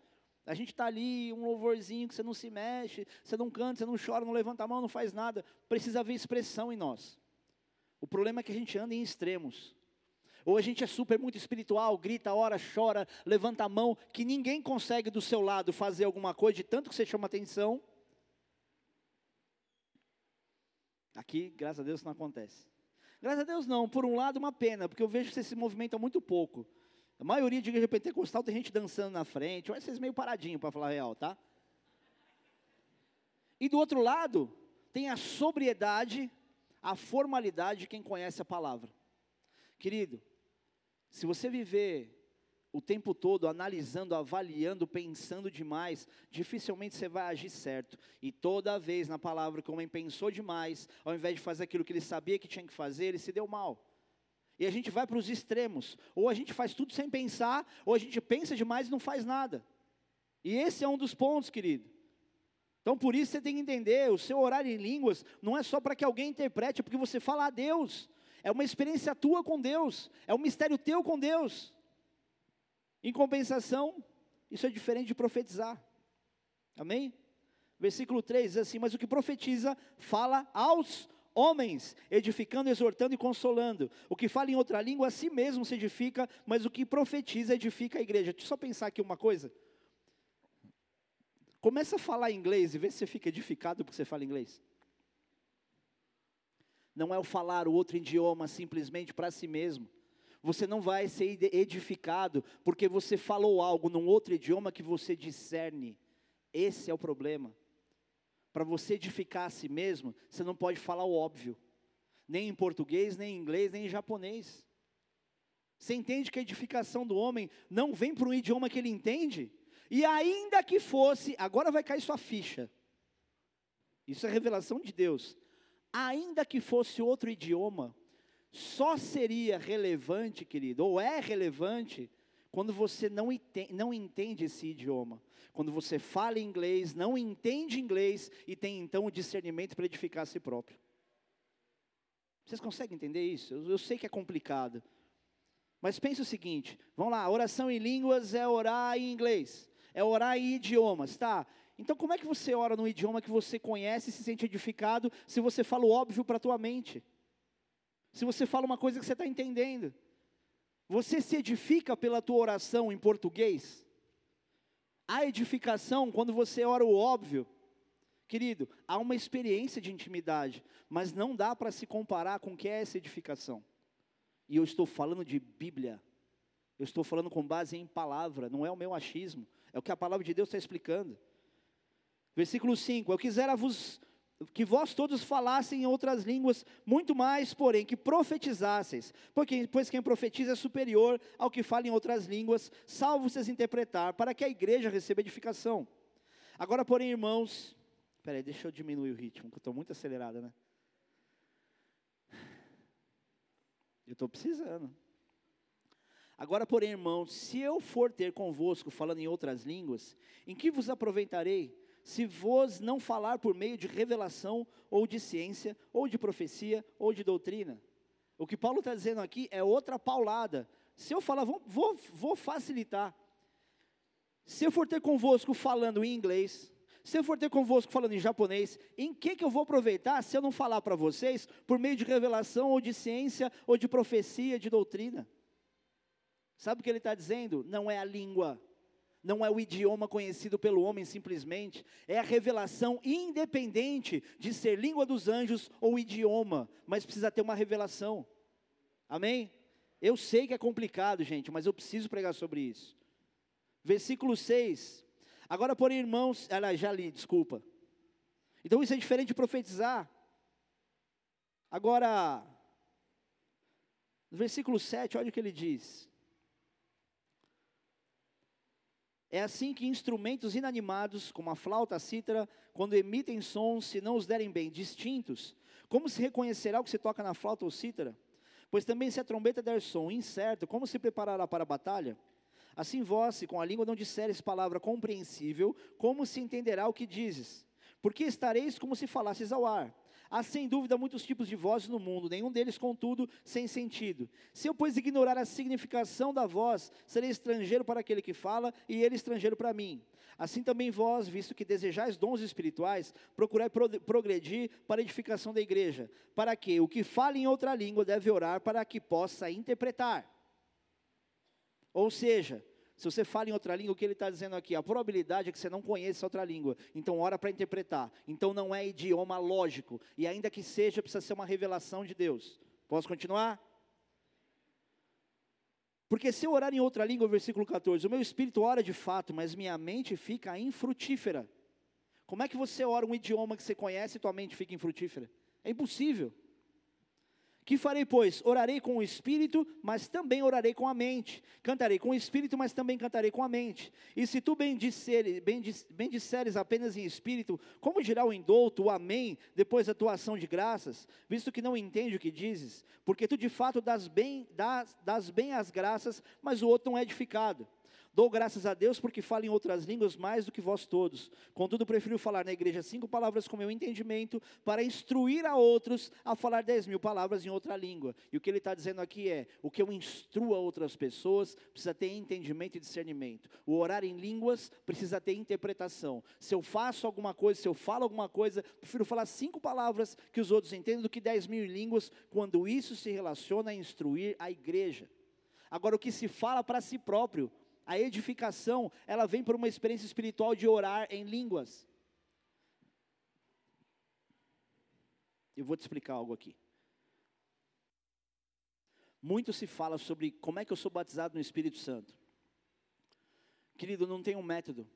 A gente está ali, um louvorzinho que você não se mexe, você não canta, você não chora, não levanta a mão, não faz nada. Precisa haver expressão em nós. O problema é que a gente anda em extremos. Ou a gente é super muito espiritual, grita, ora, chora, levanta a mão, que ninguém consegue do seu lado fazer alguma coisa, de tanto que você chama atenção. Aqui, graças a Deus, não acontece. Graças a Deus não, por um lado uma pena, porque eu vejo que você se movimenta muito pouco. A maioria de igreja pentecostal tem gente dançando na frente, vai ser meio paradinho para falar a real, tá? E do outro lado, tem a sobriedade a formalidade de quem conhece a palavra. Querido, se você viver o tempo todo analisando, avaliando, pensando demais, dificilmente você vai agir certo. E toda vez na palavra que o homem pensou demais, ao invés de fazer aquilo que ele sabia que tinha que fazer, ele se deu mal. E a gente vai para os extremos. Ou a gente faz tudo sem pensar, ou a gente pensa demais e não faz nada. E esse é um dos pontos, querido. Então por isso você tem que entender, o seu horário em línguas não é só para que alguém interprete, é porque você fala a Deus. É uma experiência tua com Deus, é um mistério teu com Deus. Em compensação, isso é diferente de profetizar. Amém? Versículo 3 diz assim: Mas o que profetiza, fala aos homens, edificando, exortando e consolando. O que fala em outra língua, a si mesmo se edifica, mas o que profetiza, edifica a igreja. Deixa eu só pensar aqui uma coisa. Começa a falar inglês e vê se você fica edificado porque você fala inglês. Não é o falar o outro idioma simplesmente para si mesmo. Você não vai ser edificado porque você falou algo num outro idioma que você discerne. Esse é o problema. Para você edificar a si mesmo, você não pode falar o óbvio. Nem em português, nem em inglês, nem em japonês. Você entende que a edificação do homem não vem para um idioma que ele entende? E ainda que fosse, agora vai cair sua ficha. Isso é revelação de Deus. Ainda que fosse outro idioma, só seria relevante, querido, ou é relevante, quando você não entende, não entende esse idioma. Quando você fala inglês, não entende inglês e tem então o discernimento para edificar a si próprio. Vocês conseguem entender isso? Eu, eu sei que é complicado. Mas pense o seguinte: vamos lá, oração em línguas é orar em inglês é orar em idiomas, tá? Então, como é que você ora no idioma que você conhece e se sente edificado se você fala o óbvio para a tua mente? Se você fala uma coisa que você está entendendo? Você se edifica pela tua oração em português? Há edificação quando você ora o óbvio? Querido, há uma experiência de intimidade, mas não dá para se comparar com o que é essa edificação. E eu estou falando de Bíblia. Eu estou falando com base em palavra, não é o meu achismo, é o que a palavra de Deus está explicando. Versículo 5: Eu quisera vos que vós todos falassem em outras línguas, muito mais, porém, que profetizasseis, porque, pois quem profetiza é superior ao que fala em outras línguas, salvo vocês interpretar, para que a igreja receba edificação. Agora, porém, irmãos, peraí, deixa eu diminuir o ritmo, que eu estou muito acelerado, né? Eu estou precisando. Agora, porém, irmãos, se eu for ter convosco falando em outras línguas, em que vos aproveitarei? Se vos não falar por meio de revelação, ou de ciência, ou de profecia, ou de doutrina. O que Paulo está dizendo aqui é outra paulada. Se eu falar, vou, vou, vou facilitar. Se eu for ter convosco falando em inglês, se eu for ter convosco falando em japonês, em que, que eu vou aproveitar se eu não falar para vocês por meio de revelação, ou de ciência, ou de profecia, de doutrina? Sabe o que ele está dizendo? Não é a língua, não é o idioma conhecido pelo homem simplesmente, é a revelação independente de ser língua dos anjos ou idioma, mas precisa ter uma revelação. Amém? Eu sei que é complicado, gente, mas eu preciso pregar sobre isso. Versículo 6. Agora, porém, irmãos, ela já li, desculpa. Então isso é diferente de profetizar. Agora, no versículo 7, olha o que ele diz. É assim que instrumentos inanimados, como a flauta, a cítara, quando emitem sons, se não os derem bem distintos, como se reconhecerá o que se toca na flauta ou cítara? Pois também se a trombeta der som incerto, como se preparará para a batalha? Assim vós, se com a língua não disseres palavra compreensível, como se entenderá o que dizes? Porque estareis como se falasses ao ar. Há sem dúvida muitos tipos de vozes no mundo, nenhum deles, contudo, sem sentido. Se eu, pois, ignorar a significação da voz, serei estrangeiro para aquele que fala, e ele estrangeiro para mim. Assim também vós, visto que desejais dons espirituais, procurai progredir para a edificação da igreja, para que o que fala em outra língua deve orar para que possa interpretar. Ou seja, se você fala em outra língua, o que ele está dizendo aqui? A probabilidade é que você não conheça outra língua. Então, ora para interpretar. Então, não é idioma lógico. E ainda que seja, precisa ser uma revelação de Deus. Posso continuar? Porque se eu orar em outra língua, versículo 14, o meu espírito ora de fato, mas minha mente fica infrutífera. Como é que você ora um idioma que você conhece e tua mente fica infrutífera? É impossível. Que farei, pois? Orarei com o espírito, mas também orarei com a mente. Cantarei com o espírito, mas também cantarei com a mente. E se tu bendisseres, bendisseres apenas em espírito, como dirá o indouto, o amém, depois da tua ação de graças, visto que não entende o que dizes? Porque tu de fato das bem, das, das bem as graças, mas o outro não é edificado. Dou graças a Deus porque falo em outras línguas mais do que vós todos. Contudo, prefiro falar na igreja cinco palavras com meu entendimento, para instruir a outros a falar dez mil palavras em outra língua. E o que ele está dizendo aqui é: o que eu instruo a outras pessoas precisa ter entendimento e discernimento. O orar em línguas precisa ter interpretação. Se eu faço alguma coisa, se eu falo alguma coisa, prefiro falar cinco palavras que os outros entendem do que dez mil línguas, quando isso se relaciona a instruir a igreja. Agora, o que se fala para si próprio, a edificação, ela vem por uma experiência espiritual de orar em línguas. Eu vou te explicar algo aqui. Muito se fala sobre como é que eu sou batizado no Espírito Santo. Querido, não tem um método.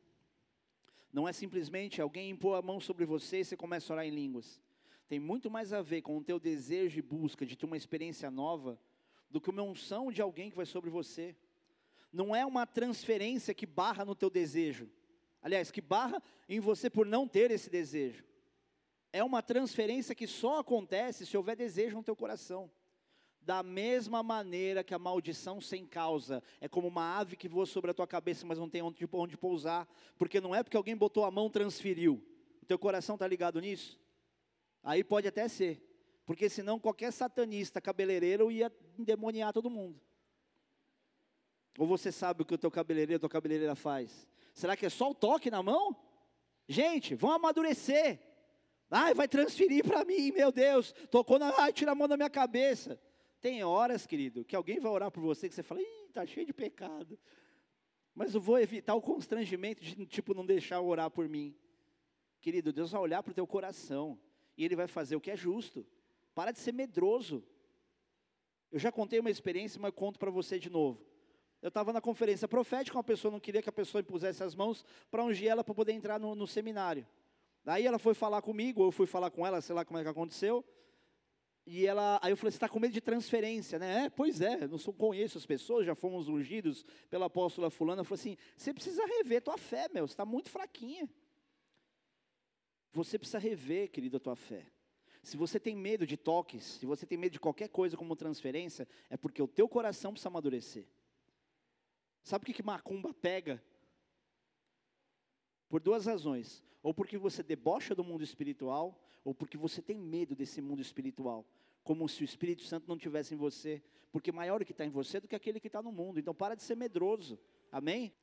Não é simplesmente alguém impor a mão sobre você e você começa a orar em línguas. Tem muito mais a ver com o teu desejo e busca de ter uma experiência nova do que uma unção de alguém que vai sobre você não é uma transferência que barra no teu desejo. Aliás, que barra em você por não ter esse desejo. É uma transferência que só acontece se houver desejo no teu coração. Da mesma maneira que a maldição sem causa é como uma ave que voa sobre a tua cabeça, mas não tem onde, onde pousar, porque não é porque alguém botou a mão transferiu. O teu coração está ligado nisso? Aí pode até ser, porque senão qualquer satanista cabeleireiro ia endemoniar todo mundo. Ou você sabe o que o teu cabeleireiro, tua cabeleireira faz? Será que é só o toque na mão? Gente, vão amadurecer. Ai, vai transferir para mim, meu Deus. Tocou na. Ai, tira a mão da minha cabeça. Tem horas, querido, que alguém vai orar por você que você fala, ih, está cheio de pecado. Mas eu vou evitar o constrangimento de, tipo, não deixar orar por mim. Querido, Deus vai olhar para o teu coração. E Ele vai fazer o que é justo. Para de ser medroso. Eu já contei uma experiência, mas conto para você de novo. Eu estava na conferência profética, uma pessoa não queria que a pessoa impusesse as mãos para ungir ela para poder entrar no, no seminário. Daí ela foi falar comigo, ou eu fui falar com ela, sei lá como é que aconteceu. E ela, aí eu falei, você está com medo de transferência, né? É, pois é, não sou, conheço as pessoas, já fomos ungidos pela apóstola fulana. Eu falei assim, você precisa rever tua fé, meu, você está muito fraquinha. Você precisa rever, querido, a tua fé. Se você tem medo de toques, se você tem medo de qualquer coisa como transferência, é porque o teu coração precisa amadurecer. Sabe o que, que macumba pega? Por duas razões. Ou porque você debocha do mundo espiritual, ou porque você tem medo desse mundo espiritual. Como se o Espírito Santo não tivesse em você. Porque maior o que está em você do que aquele que está no mundo. Então para de ser medroso. Amém?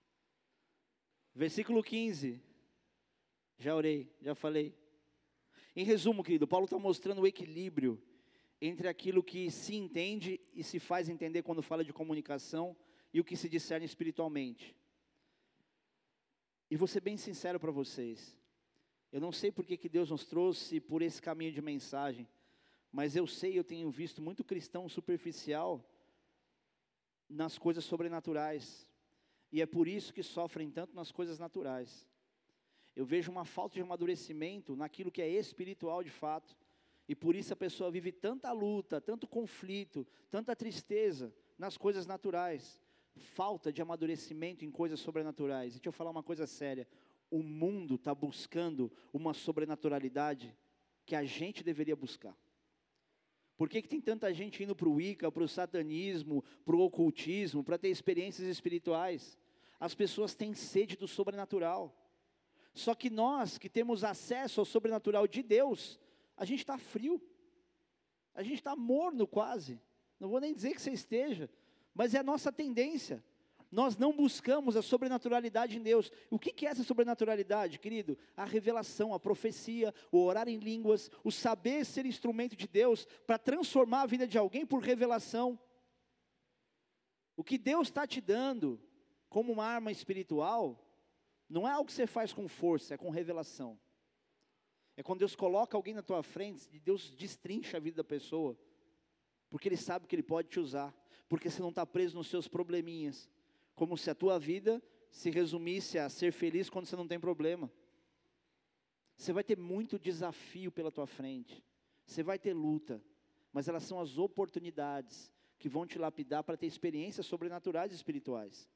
Versículo 15. Já orei, já falei. Em resumo, querido, Paulo está mostrando o equilíbrio entre aquilo que se entende e se faz entender quando fala de comunicação e o que se discerne espiritualmente. E vou ser bem sincero para vocês. Eu não sei por que, que Deus nos trouxe por esse caminho de mensagem, mas eu sei, eu tenho visto muito cristão superficial nas coisas sobrenaturais. E é por isso que sofrem tanto nas coisas naturais. Eu vejo uma falta de amadurecimento naquilo que é espiritual de fato. E por isso a pessoa vive tanta luta, tanto conflito, tanta tristeza nas coisas naturais. Falta de amadurecimento em coisas sobrenaturais. E deixa eu falar uma coisa séria. O mundo está buscando uma sobrenaturalidade que a gente deveria buscar. Por que, que tem tanta gente indo para o Wicca, para o satanismo, para o ocultismo, para ter experiências espirituais? As pessoas têm sede do sobrenatural. Só que nós que temos acesso ao sobrenatural de Deus, a gente está frio, a gente está morno quase. Não vou nem dizer que você esteja, mas é a nossa tendência. Nós não buscamos a sobrenaturalidade em Deus. O que, é essa sobrenaturalidade, querido? A revelação, a profecia, o orar em línguas, o saber ser instrumento de Deus para transformar a vida de alguém por revelação. O que Deus está te dando como uma arma espiritual não é algo que você faz com força, é com revelação. É quando Deus coloca alguém na tua frente e Deus destrincha a vida da pessoa, porque Ele sabe que Ele pode te usar, porque você não está preso nos seus probleminhas, como se a tua vida se resumisse a ser feliz quando você não tem problema. Você vai ter muito desafio pela tua frente, você vai ter luta, mas elas são as oportunidades que vão te lapidar para ter experiências sobrenaturais e espirituais.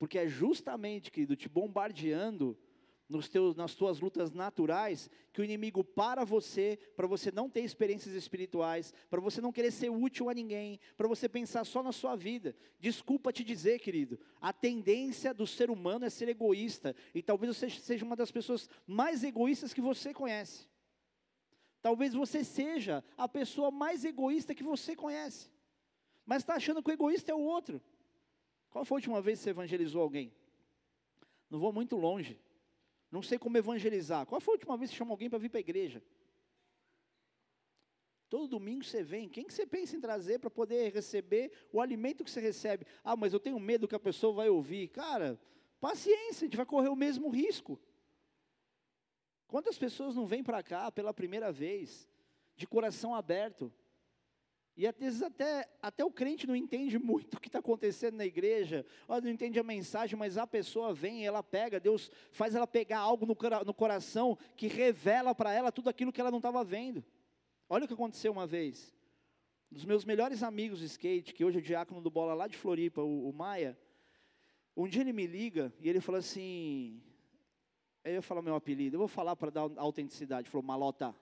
Porque é justamente, querido, te bombardeando nos teus, nas tuas lutas naturais, que o inimigo para você, para você não ter experiências espirituais, para você não querer ser útil a ninguém, para você pensar só na sua vida. Desculpa te dizer, querido, a tendência do ser humano é ser egoísta, e talvez você seja uma das pessoas mais egoístas que você conhece. Talvez você seja a pessoa mais egoísta que você conhece, mas está achando que o egoísta é o outro. Qual foi a última vez que você evangelizou alguém? Não vou muito longe. Não sei como evangelizar. Qual foi a última vez que você chamou alguém para vir para a igreja? Todo domingo você vem. Quem que você pensa em trazer para poder receber o alimento que você recebe? Ah, mas eu tenho medo que a pessoa vai ouvir. Cara, paciência, a gente vai correr o mesmo risco. Quantas pessoas não vêm para cá pela primeira vez, de coração aberto, e às vezes até, até o crente não entende muito o que está acontecendo na igreja, não entende a mensagem, mas a pessoa vem, ela pega, Deus faz ela pegar algo no, no coração que revela para ela tudo aquilo que ela não estava vendo. Olha o que aconteceu uma vez. Um dos meus melhores amigos de skate, que hoje é diácono do bola lá de Floripa, o, o Maia, um dia ele me liga e ele falou assim, eu falar meu apelido, eu vou falar para dar autenticidade, ele falou, Malota.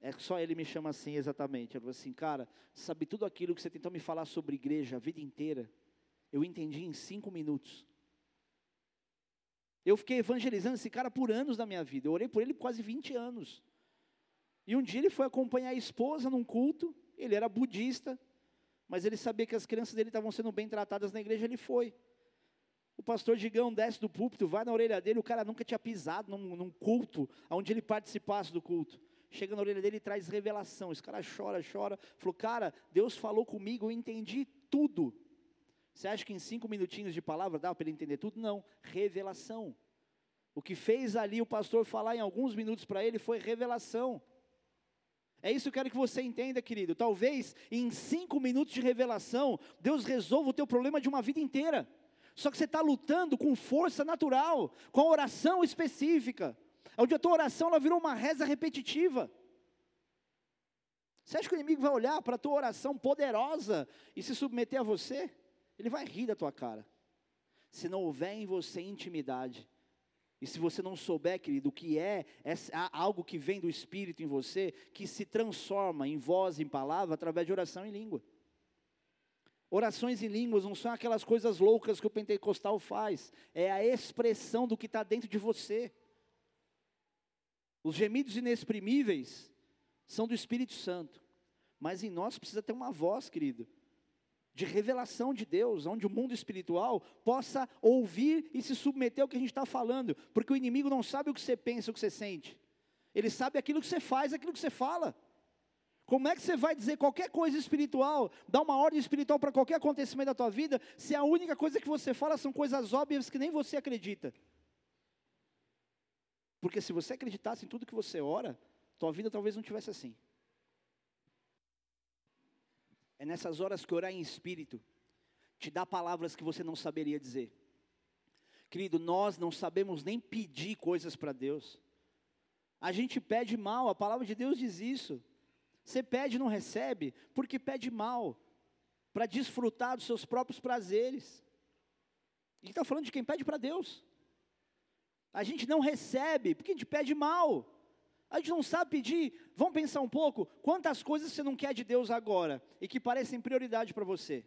É só ele me chama assim exatamente. Ele falou assim, cara, sabe tudo aquilo que você tentou me falar sobre igreja a vida inteira? Eu entendi em cinco minutos. Eu fiquei evangelizando esse cara por anos da minha vida. Eu orei por ele quase 20 anos. E um dia ele foi acompanhar a esposa num culto. Ele era budista, mas ele sabia que as crianças dele estavam sendo bem tratadas na igreja. Ele foi. O pastor Digão desce do púlpito, vai na orelha dele, o cara nunca tinha pisado num, num culto, onde ele participasse do culto. Chega na orelha dele e traz revelação. Esse cara chora, chora. Falou, cara, Deus falou comigo, eu entendi tudo. Você acha que em cinco minutinhos de palavra dá para ele entender tudo? Não, revelação. O que fez ali o pastor falar em alguns minutos para ele foi revelação. É isso que eu quero que você entenda, querido. Talvez em cinco minutos de revelação, Deus resolva o teu problema de uma vida inteira. Só que você está lutando com força natural, com oração específica. Onde a tua oração ela virou uma reza repetitiva. Você acha que o inimigo vai olhar para a tua oração poderosa e se submeter a você? Ele vai rir da tua cara. Se não houver em você intimidade, e se você não souber, querido, o que é, é algo que vem do Espírito em você, que se transforma em voz, em palavra, através de oração em língua. Orações em línguas não são aquelas coisas loucas que o pentecostal faz, é a expressão do que está dentro de você. Os gemidos inexprimíveis são do Espírito Santo, mas em nós precisa ter uma voz, querido, de revelação de Deus, onde o mundo espiritual possa ouvir e se submeter ao que a gente está falando, porque o inimigo não sabe o que você pensa, o que você sente, ele sabe aquilo que você faz, aquilo que você fala. Como é que você vai dizer qualquer coisa espiritual, dar uma ordem espiritual para qualquer acontecimento da tua vida, se a única coisa que você fala são coisas óbvias que nem você acredita? Porque se você acreditasse em tudo que você ora, tua vida talvez não tivesse assim. É nessas horas que orar em espírito te dá palavras que você não saberia dizer. Querido, nós não sabemos nem pedir coisas para Deus. A gente pede mal, a palavra de Deus diz isso. Você pede e não recebe, porque pede mal, para desfrutar dos seus próprios prazeres. Ele está falando de quem pede para Deus. A gente não recebe, porque a gente pede mal. A gente não sabe pedir. Vamos pensar um pouco. Quantas coisas você não quer de Deus agora e que parecem prioridade para você?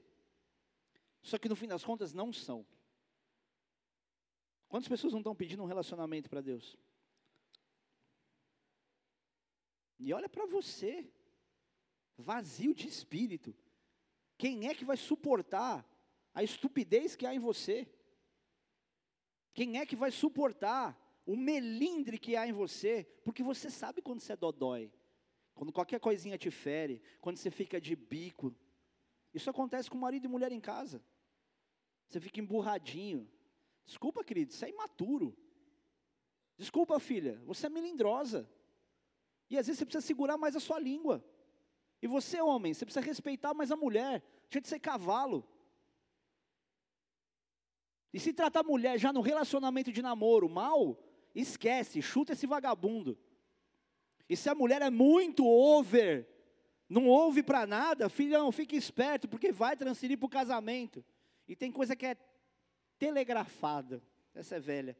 Só que no fim das contas não são. Quantas pessoas não estão pedindo um relacionamento para Deus? E olha para você vazio de espírito. Quem é que vai suportar a estupidez que há em você? Quem é que vai suportar o melindre que há em você? Porque você sabe quando você é dodói, quando qualquer coisinha te fere, quando você fica de bico. Isso acontece com marido e mulher em casa. Você fica emburradinho. Desculpa, querido, você é imaturo. Desculpa, filha, você é melindrosa. E às vezes você precisa segurar mais a sua língua. E você, homem, você precisa respeitar mais a mulher. Deixa de ser cavalo. E se tratar mulher já no relacionamento de namoro mal, esquece, chuta esse vagabundo. E se a mulher é muito over, não ouve para nada, filhão, fique esperto, porque vai transferir para o casamento. E tem coisa que é telegrafada, essa é velha.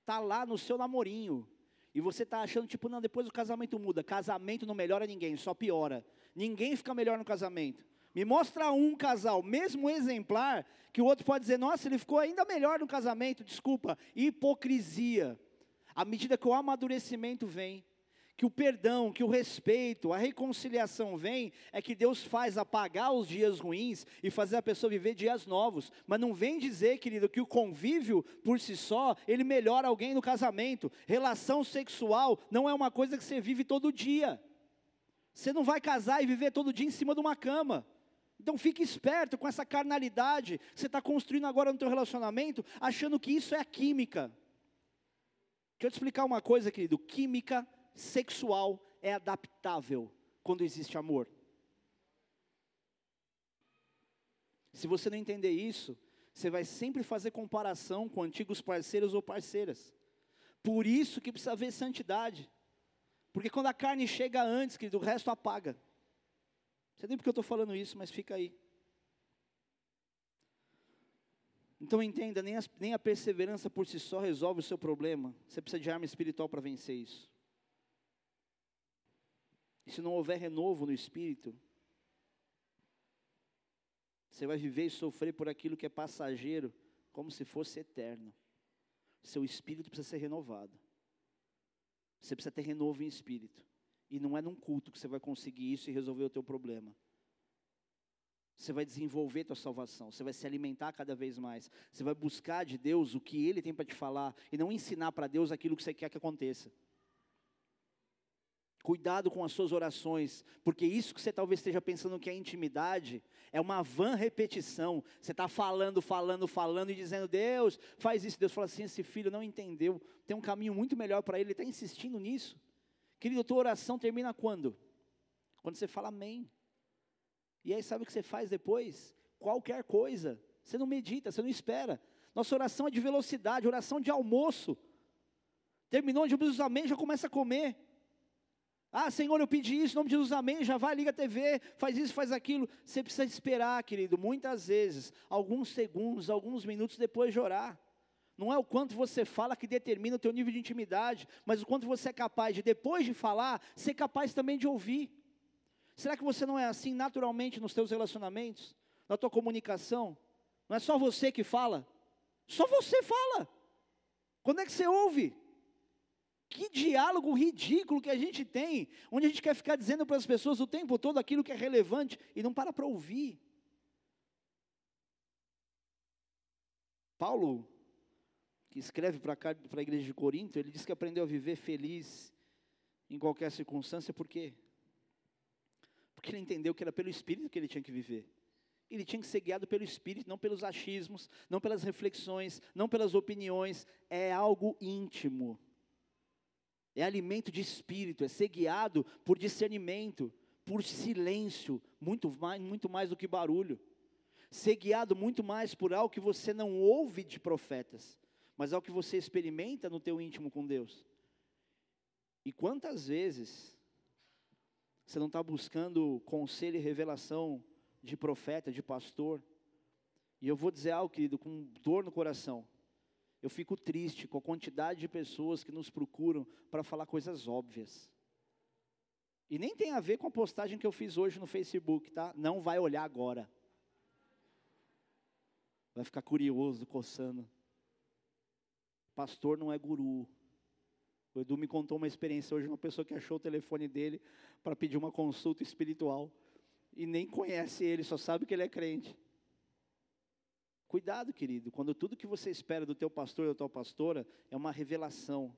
Está lá no seu namorinho. E você está achando, tipo, não, depois o casamento muda. Casamento não melhora ninguém, só piora. Ninguém fica melhor no casamento. Me mostra um casal, mesmo exemplar, que o outro pode dizer, nossa, ele ficou ainda melhor no casamento. Desculpa, hipocrisia. À medida que o amadurecimento vem, que o perdão, que o respeito, a reconciliação vem, é que Deus faz apagar os dias ruins e fazer a pessoa viver dias novos. Mas não vem dizer, querido, que o convívio por si só, ele melhora alguém no casamento. Relação sexual não é uma coisa que você vive todo dia. Você não vai casar e viver todo dia em cima de uma cama. Então fique esperto com essa carnalidade que você está construindo agora no teu relacionamento, achando que isso é a química. Deixa eu te explicar uma coisa, querido. Química sexual é adaptável quando existe amor. Se você não entender isso, você vai sempre fazer comparação com antigos parceiros ou parceiras. Por isso que precisa haver santidade. Porque quando a carne chega antes, que o resto apaga. Não sei nem porque eu estou falando isso, mas fica aí. Então entenda, nem, as, nem a perseverança por si só resolve o seu problema. Você precisa de arma espiritual para vencer isso. E se não houver renovo no espírito, você vai viver e sofrer por aquilo que é passageiro, como se fosse eterno. Seu espírito precisa ser renovado. Você precisa ter renovo em espírito. E não é num culto que você vai conseguir isso e resolver o teu problema. Você vai desenvolver tua salvação, você vai se alimentar cada vez mais. Você vai buscar de Deus o que ele tem para te falar e não ensinar para Deus aquilo que você quer que aconteça. Cuidado com as suas orações, porque isso que você talvez esteja pensando que é intimidade, é uma vã repetição. Você está falando, falando, falando e dizendo, Deus, faz isso. Deus fala assim: esse filho não entendeu, tem um caminho muito melhor para ele, ele está insistindo nisso. Querido, tua oração termina quando? Quando você fala amém. E aí sabe o que você faz depois? Qualquer coisa. Você não medita, você não espera. Nossa oração é de velocidade, oração de almoço. Terminou de Jesus, amém, já começa a comer. Ah, Senhor, eu pedi isso, em nome de Jesus, amém. Já vai, liga a TV, faz isso, faz aquilo. Você precisa esperar, querido, muitas vezes, alguns segundos, alguns minutos depois de orar. Não é o quanto você fala que determina o teu nível de intimidade, mas o quanto você é capaz de, depois de falar, ser capaz também de ouvir. Será que você não é assim naturalmente nos teus relacionamentos, na tua comunicação? Não é só você que fala? Só você fala. Quando é que você ouve? Que diálogo ridículo que a gente tem, onde a gente quer ficar dizendo para as pessoas o tempo todo aquilo que é relevante e não para para ouvir. Paulo, que escreve para a igreja de Corinto, ele diz que aprendeu a viver feliz em qualquer circunstância, por quê? Porque ele entendeu que era pelo Espírito que ele tinha que viver. Ele tinha que ser guiado pelo Espírito, não pelos achismos, não pelas reflexões, não pelas opiniões. É algo íntimo é alimento de espírito, é ser guiado por discernimento, por silêncio, muito mais, muito mais do que barulho. Ser guiado muito mais por algo que você não ouve de profetas, mas algo que você experimenta no teu íntimo com Deus. E quantas vezes você não está buscando conselho e revelação de profeta, de pastor? E eu vou dizer algo, querido, com dor no coração. Eu fico triste com a quantidade de pessoas que nos procuram para falar coisas óbvias. E nem tem a ver com a postagem que eu fiz hoje no Facebook, tá? Não vai olhar agora. Vai ficar curioso, coçando. Pastor não é guru. O Edu me contou uma experiência hoje, uma pessoa que achou o telefone dele para pedir uma consulta espiritual. E nem conhece ele, só sabe que ele é crente. Cuidado, querido, quando tudo que você espera do teu pastor ou da tua pastora é uma revelação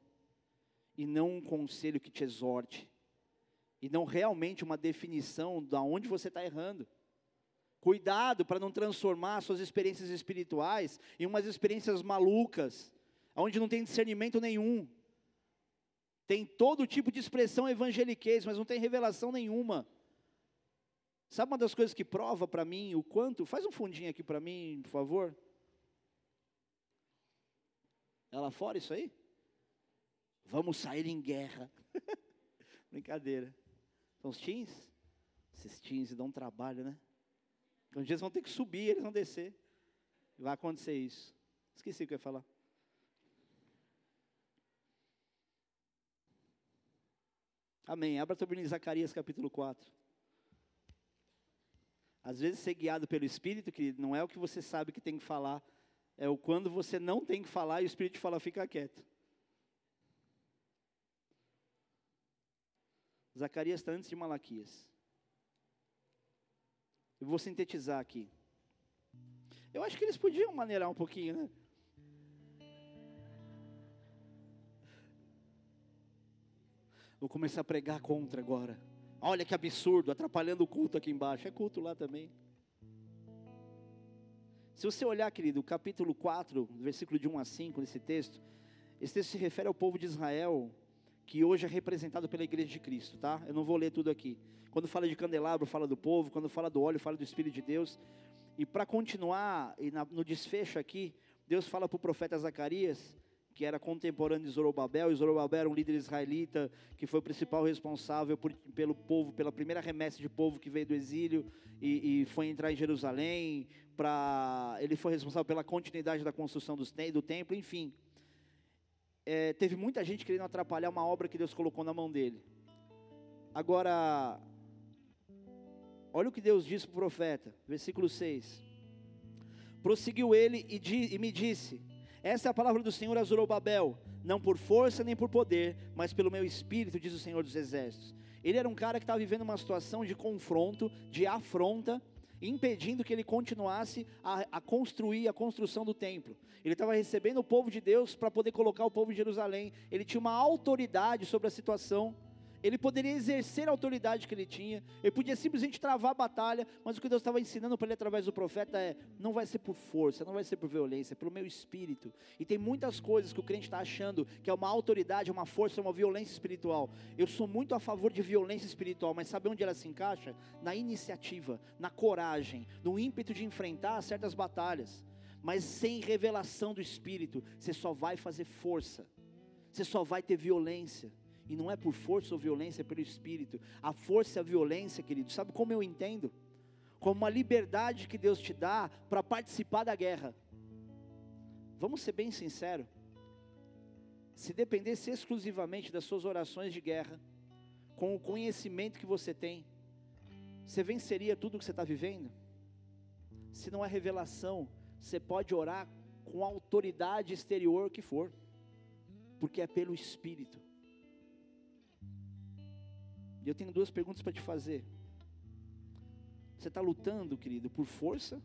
e não um conselho que te exorte e não realmente uma definição de onde você está errando. Cuidado para não transformar suas experiências espirituais em umas experiências malucas, onde não tem discernimento nenhum. Tem todo tipo de expressão evangeliquez, mas não tem revelação nenhuma. Sabe uma das coisas que prova para mim o quanto? Faz um fundinho aqui para mim, por favor. É lá fora isso aí? Vamos sair em guerra. Brincadeira. São os teens? Esses teens dão um trabalho, né? Um dia eles vão ter que subir, eles vão descer. Vai acontecer isso. Esqueci o que eu ia falar. Amém. Abra também em Zacarias capítulo 4. Às vezes ser guiado pelo Espírito, querido, não é o que você sabe que tem que falar, é o quando você não tem que falar e o Espírito fala, fica quieto. Zacarias está antes de Malaquias. Eu vou sintetizar aqui. Eu acho que eles podiam maneirar um pouquinho, né? Vou começar a pregar contra agora. Olha que absurdo, atrapalhando o culto aqui embaixo. É culto lá também. Se você olhar, querido, capítulo 4, versículo de 1 a 5, nesse texto, esse texto se refere ao povo de Israel, que hoje é representado pela igreja de Cristo, tá? Eu não vou ler tudo aqui. Quando fala de candelabro, fala do povo, quando fala do óleo, fala do Espírito de Deus. E para continuar, e na, no desfecho aqui, Deus fala para o profeta Zacarias que era contemporâneo de Zorobabel, e Zorobabel era um líder israelita, que foi o principal responsável por, pelo povo, pela primeira remessa de povo que veio do exílio e, e foi entrar em Jerusalém, pra, ele foi responsável pela continuidade da construção dos, do templo, enfim. É, teve muita gente querendo atrapalhar uma obra que Deus colocou na mão dele. Agora, olha o que Deus disse para o profeta, versículo 6. Prosseguiu ele e, di, e me disse: essa é a palavra do Senhor a Zorobabel, não por força nem por poder, mas pelo meu espírito, diz o Senhor dos Exércitos. Ele era um cara que estava vivendo uma situação de confronto, de afronta, impedindo que ele continuasse a, a construir a construção do templo. Ele estava recebendo o povo de Deus para poder colocar o povo de Jerusalém. Ele tinha uma autoridade sobre a situação ele poderia exercer a autoridade que ele tinha, ele podia simplesmente travar a batalha, mas o que Deus estava ensinando para ele através do profeta é: não vai ser por força, não vai ser por violência, é pelo meu espírito. E tem muitas coisas que o crente está achando que é uma autoridade, uma força, uma violência espiritual. Eu sou muito a favor de violência espiritual, mas sabe onde ela se encaixa? Na iniciativa, na coragem, no ímpeto de enfrentar certas batalhas. Mas sem revelação do espírito, você só vai fazer força, você só vai ter violência. E não é por força ou violência, é pelo Espírito. A força e a violência, querido, sabe como eu entendo? Como uma liberdade que Deus te dá para participar da guerra. Vamos ser bem sinceros. Se dependesse exclusivamente das suas orações de guerra, com o conhecimento que você tem, você venceria tudo o que você está vivendo? Se não é revelação, você pode orar com a autoridade exterior que for, porque é pelo Espírito. E eu tenho duas perguntas para te fazer. Você está lutando, querido, por força?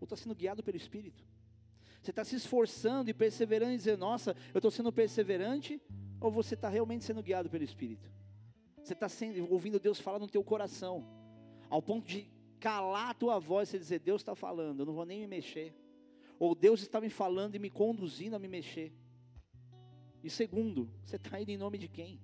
Ou está sendo guiado pelo Espírito? Você está se esforçando e perseverando e dizendo, nossa, eu estou sendo perseverante? Ou você está realmente sendo guiado pelo Espírito? Você está ouvindo Deus falar no teu coração, ao ponto de calar a tua voz e dizer, Deus está falando, eu não vou nem me mexer. Ou Deus está me falando e me conduzindo a me mexer. E segundo, você está indo em nome de quem?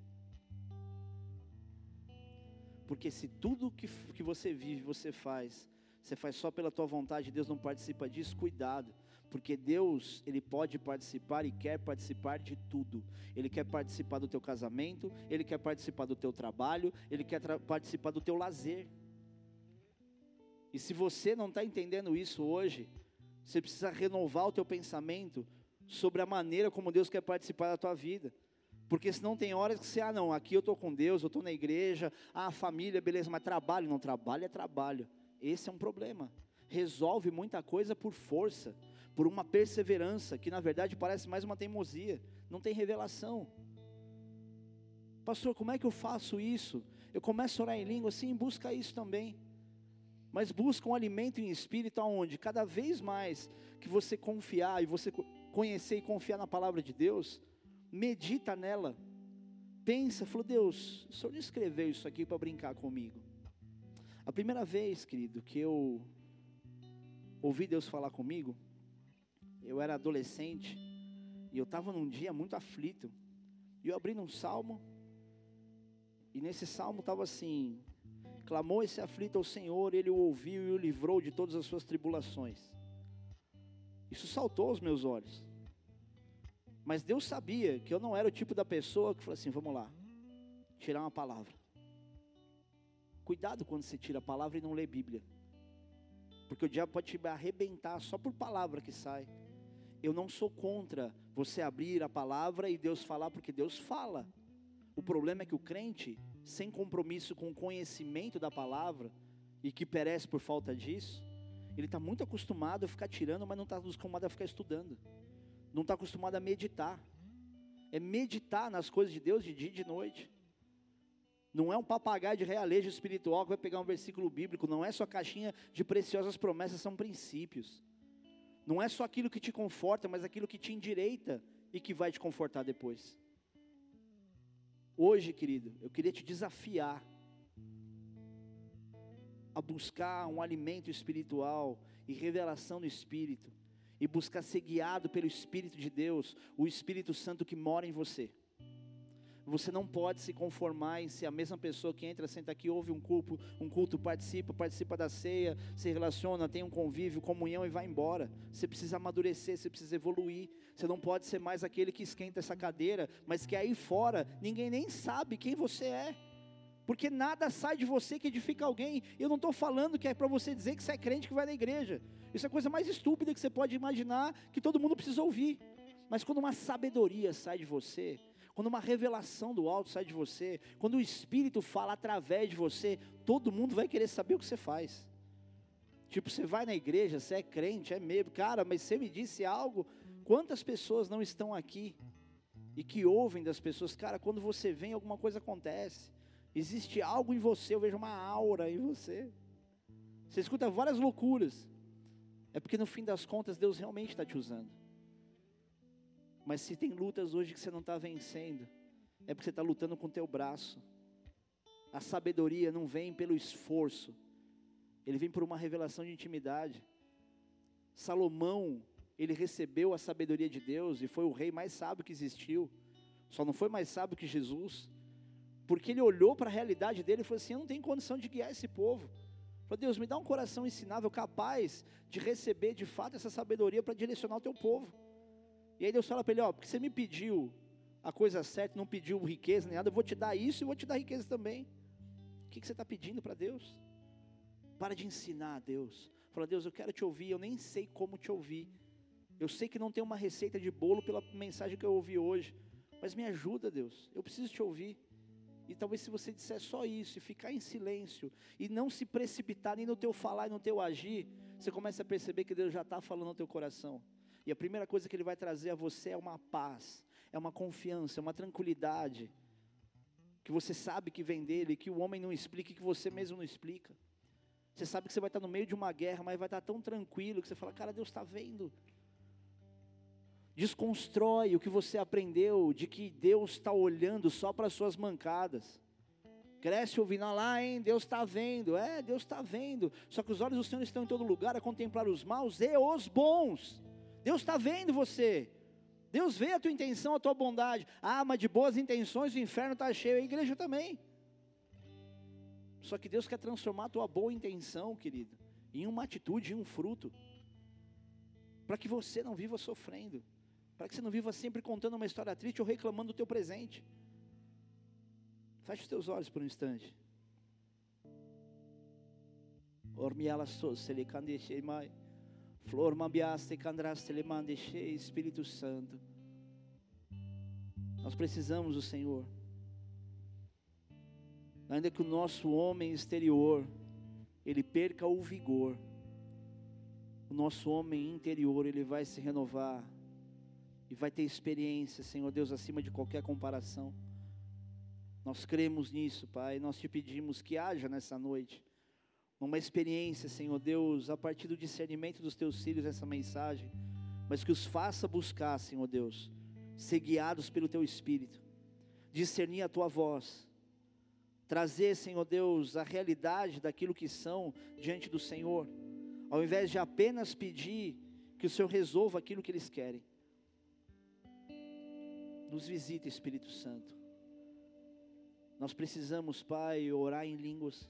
Porque se tudo que, que você vive, você faz, você faz só pela tua vontade, Deus não participa disso, cuidado. Porque Deus, Ele pode participar e quer participar de tudo. Ele quer participar do teu casamento, Ele quer participar do teu trabalho, Ele quer participar do teu lazer. E se você não está entendendo isso hoje, você precisa renovar o teu pensamento sobre a maneira como Deus quer participar da tua vida. Porque senão tem horas que você, ah não, aqui eu estou com Deus, eu estou na igreja, ah, família, beleza, mas trabalho, não, trabalho é trabalho. Esse é um problema. Resolve muita coisa por força, por uma perseverança, que na verdade parece mais uma teimosia, não tem revelação. Pastor, como é que eu faço isso? Eu começo a orar em língua, sim, busca isso também. Mas busca um alimento em espírito aonde cada vez mais que você confiar e você conhecer e confiar na palavra de Deus, medita nela, pensa, falou, Deus, o Senhor escreveu isso aqui para brincar comigo. A primeira vez, querido, que eu ouvi Deus falar comigo, eu era adolescente, e eu estava num dia muito aflito, e eu abri num salmo, e nesse salmo estava assim: clamou esse aflito ao Senhor, ele o ouviu e o livrou de todas as suas tribulações. Isso saltou aos meus olhos. Mas Deus sabia que eu não era o tipo da pessoa que falou assim: vamos lá, tirar uma palavra. Cuidado quando você tira a palavra e não lê Bíblia, porque o diabo pode te arrebentar só por palavra que sai. Eu não sou contra você abrir a palavra e Deus falar, porque Deus fala. O problema é que o crente, sem compromisso com o conhecimento da palavra, e que perece por falta disso, ele está muito acostumado a ficar tirando, mas não está acostumado a ficar estudando não está acostumado a meditar. É meditar nas coisas de Deus de dia e de noite. Não é um papagaio de realejo espiritual que vai pegar um versículo bíblico. Não é só caixinha de preciosas promessas, são princípios. Não é só aquilo que te conforta, mas aquilo que te endireita e que vai te confortar depois. Hoje, querido, eu queria te desafiar a buscar um alimento espiritual e revelação do Espírito e buscar ser guiado pelo Espírito de Deus, o Espírito Santo que mora em você. Você não pode se conformar em ser a mesma pessoa que entra, senta aqui, ouve um culto, um culto, participa, participa da ceia, se relaciona, tem um convívio, comunhão e vai embora. Você precisa amadurecer, você precisa evoluir. Você não pode ser mais aquele que esquenta essa cadeira, mas que aí fora ninguém nem sabe quem você é. Porque nada sai de você que edifica alguém. Eu não estou falando que é para você dizer que você é crente que vai na igreja. Isso é a coisa mais estúpida que você pode imaginar que todo mundo precisa ouvir. Mas quando uma sabedoria sai de você, quando uma revelação do alto sai de você, quando o Espírito fala através de você, todo mundo vai querer saber o que você faz. Tipo, você vai na igreja, você é crente, é mesmo, cara, mas você me disse algo. Quantas pessoas não estão aqui e que ouvem das pessoas, cara, quando você vem, alguma coisa acontece. Existe algo em você, eu vejo uma aura em você. Você escuta várias loucuras. É porque no fim das contas Deus realmente está te usando. Mas se tem lutas hoje que você não está vencendo, é porque você está lutando com o teu braço. A sabedoria não vem pelo esforço, ele vem por uma revelação de intimidade. Salomão, ele recebeu a sabedoria de Deus e foi o rei mais sábio que existiu. Só não foi mais sábio que Jesus, porque ele olhou para a realidade dele e falou assim: Eu não tenho condição de guiar esse povo. Falou, Deus, me dá um coração ensinável, capaz de receber de fato essa sabedoria para direcionar o teu povo. E aí Deus fala para ele: Ó, porque você me pediu a coisa certa, não pediu riqueza nem nada, eu vou te dar isso e vou te dar riqueza também. O que, que você está pedindo para Deus? Para de ensinar a Deus. Fala, Deus, eu quero te ouvir, eu nem sei como te ouvir. Eu sei que não tem uma receita de bolo pela mensagem que eu ouvi hoje, mas me ajuda, Deus. Eu preciso te ouvir. E talvez se você disser só isso e ficar em silêncio e não se precipitar nem no teu falar e no teu agir, você começa a perceber que Deus já está falando no teu coração. E a primeira coisa que Ele vai trazer a você é uma paz, é uma confiança, é uma tranquilidade, que você sabe que vem dele, que o homem não explica, que você mesmo não explica. Você sabe que você vai estar no meio de uma guerra, mas vai estar tão tranquilo que você fala, cara, Deus está vendo. Desconstrói o que você aprendeu de que Deus está olhando só para as suas mancadas. Cresce ouvindo ah lá, hein? Deus está vendo. É, Deus está vendo. Só que os olhos do Senhor estão em todo lugar a contemplar os maus e os bons. Deus está vendo você. Deus vê a tua intenção, a tua bondade. Ah, mas de boas intenções o inferno está cheio, a igreja também. Só que Deus quer transformar a tua boa intenção, querido, em uma atitude, em um fruto. Para que você não viva sofrendo. Para que você não viva sempre contando uma história triste ou reclamando do teu presente. Feche os teus olhos por um instante. Flor mambiaste Espírito Santo. Nós precisamos do Senhor. Ainda que o nosso homem exterior ele perca o vigor, o nosso homem interior ele vai se renovar e vai ter experiência, Senhor Deus, acima de qualquer comparação. Nós cremos nisso, Pai. Nós te pedimos que haja nessa noite uma experiência, Senhor Deus, a partir do discernimento dos teus filhos essa mensagem, mas que os faça buscar, Senhor Deus, ser guiados pelo teu espírito, discernir a tua voz, trazer, Senhor Deus, a realidade daquilo que são diante do Senhor, ao invés de apenas pedir que o Senhor resolva aquilo que eles querem. Nos visita, Espírito Santo. Nós precisamos, Pai, orar em línguas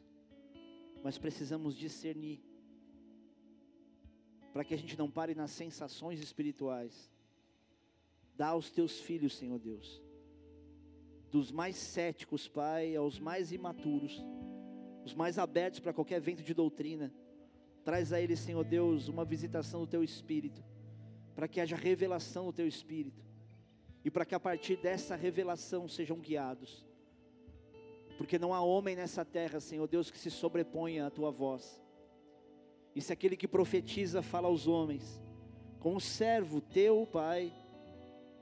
mas precisamos discernir, para que a gente não pare nas sensações espirituais. Dá aos teus filhos, Senhor Deus, dos mais céticos, Pai, aos mais imaturos, os mais abertos para qualquer vento de doutrina. Traz a eles, Senhor Deus, uma visitação do teu espírito, para que haja revelação do teu espírito, e para que a partir dessa revelação sejam guiados porque não há homem nessa terra, Senhor Deus, que se sobreponha à tua voz. E se aquele que profetiza fala aos homens, como servo teu, Pai,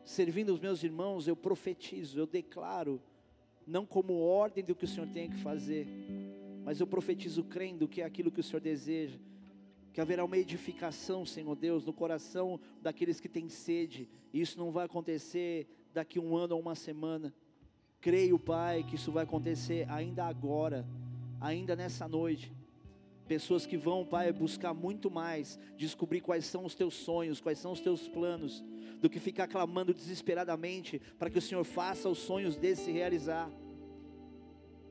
servindo os meus irmãos, eu profetizo, eu declaro, não como ordem do que o Senhor tem que fazer, mas eu profetizo crendo que é aquilo que o Senhor deseja, que haverá uma edificação, Senhor Deus, no coração daqueles que têm sede, e isso não vai acontecer daqui um ano ou uma semana, Creio, Pai, que isso vai acontecer ainda agora, ainda nessa noite. Pessoas que vão, Pai, buscar muito mais, descobrir quais são os teus sonhos, quais são os teus planos, do que ficar clamando desesperadamente para que o Senhor faça os sonhos desse se realizar.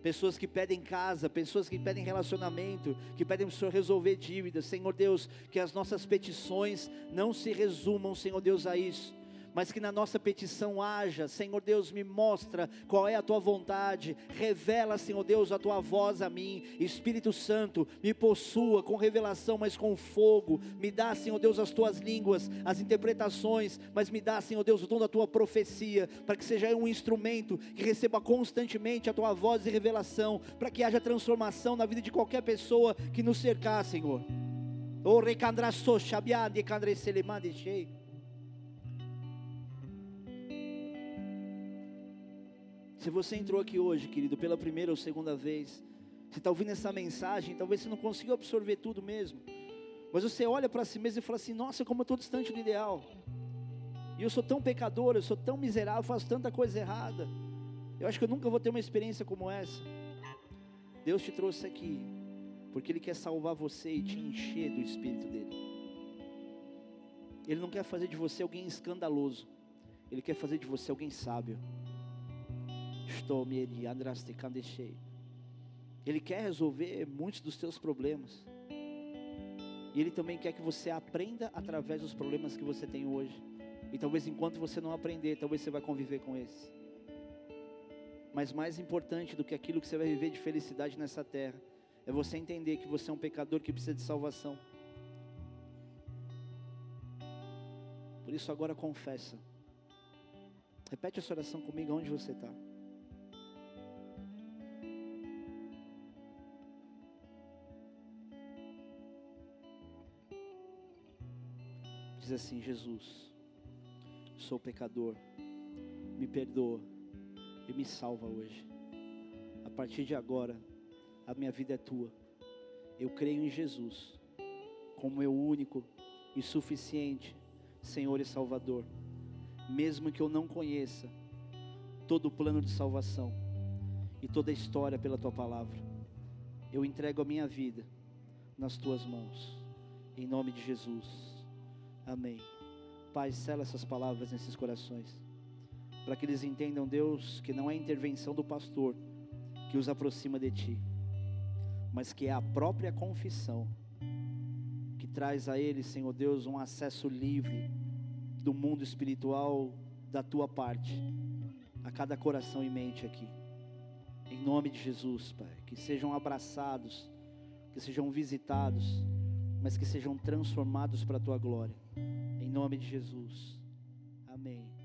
Pessoas que pedem casa, pessoas que pedem relacionamento, que pedem o Senhor resolver dívidas. Senhor Deus, que as nossas petições não se resumam, Senhor Deus, a isso mas que na nossa petição haja, Senhor Deus, me mostra qual é a tua vontade, revela, Senhor Deus, a tua voz a mim, Espírito Santo, me possua com revelação, mas com fogo, me dá, Senhor Deus, as tuas línguas, as interpretações, mas me dá, Senhor Deus, o dom da tua profecia, para que seja um instrumento que receba constantemente a tua voz e revelação, para que haja transformação na vida de qualquer pessoa que nos cercar, Senhor. Oh, recandraçou, xabiade, candreselemande cheio. Se você entrou aqui hoje, querido, pela primeira ou segunda vez, Você está ouvindo essa mensagem, talvez você não consiga absorver tudo mesmo. Mas você olha para si mesmo e fala assim: Nossa, como eu estou distante do ideal. E eu sou tão pecador, eu sou tão miserável, faço tanta coisa errada. Eu acho que eu nunca vou ter uma experiência como essa. Deus te trouxe aqui, porque Ele quer salvar você e te encher do Espírito dele. Ele não quer fazer de você alguém escandaloso, Ele quer fazer de você alguém sábio. Estou me Ele quer resolver muitos dos teus problemas. E Ele também quer que você aprenda através dos problemas que você tem hoje. E talvez enquanto você não aprender, talvez você vai conviver com esses. Mas mais importante do que aquilo que você vai viver de felicidade nessa terra, é você entender que você é um pecador que precisa de salvação. Por isso agora confessa. Repete essa oração comigo onde você está. Diz assim: Jesus, sou pecador, me perdoa e me salva hoje. A partir de agora, a minha vida é tua. Eu creio em Jesus como meu único e suficiente Senhor e Salvador, mesmo que eu não conheça todo o plano de salvação e toda a história pela tua palavra. Eu entrego a minha vida nas tuas mãos, em nome de Jesus. Amém. Pai, sela essas palavras nesses corações, para que eles entendam, Deus, que não é a intervenção do pastor que os aproxima de Ti, mas que é a própria confissão que traz a eles, Senhor Deus, um acesso livre do mundo espiritual da Tua parte, a cada coração e mente aqui. Em nome de Jesus, Pai, que sejam abraçados, que sejam visitados, mas que sejam transformados para a Tua glória. Em nome de Jesus. Amém.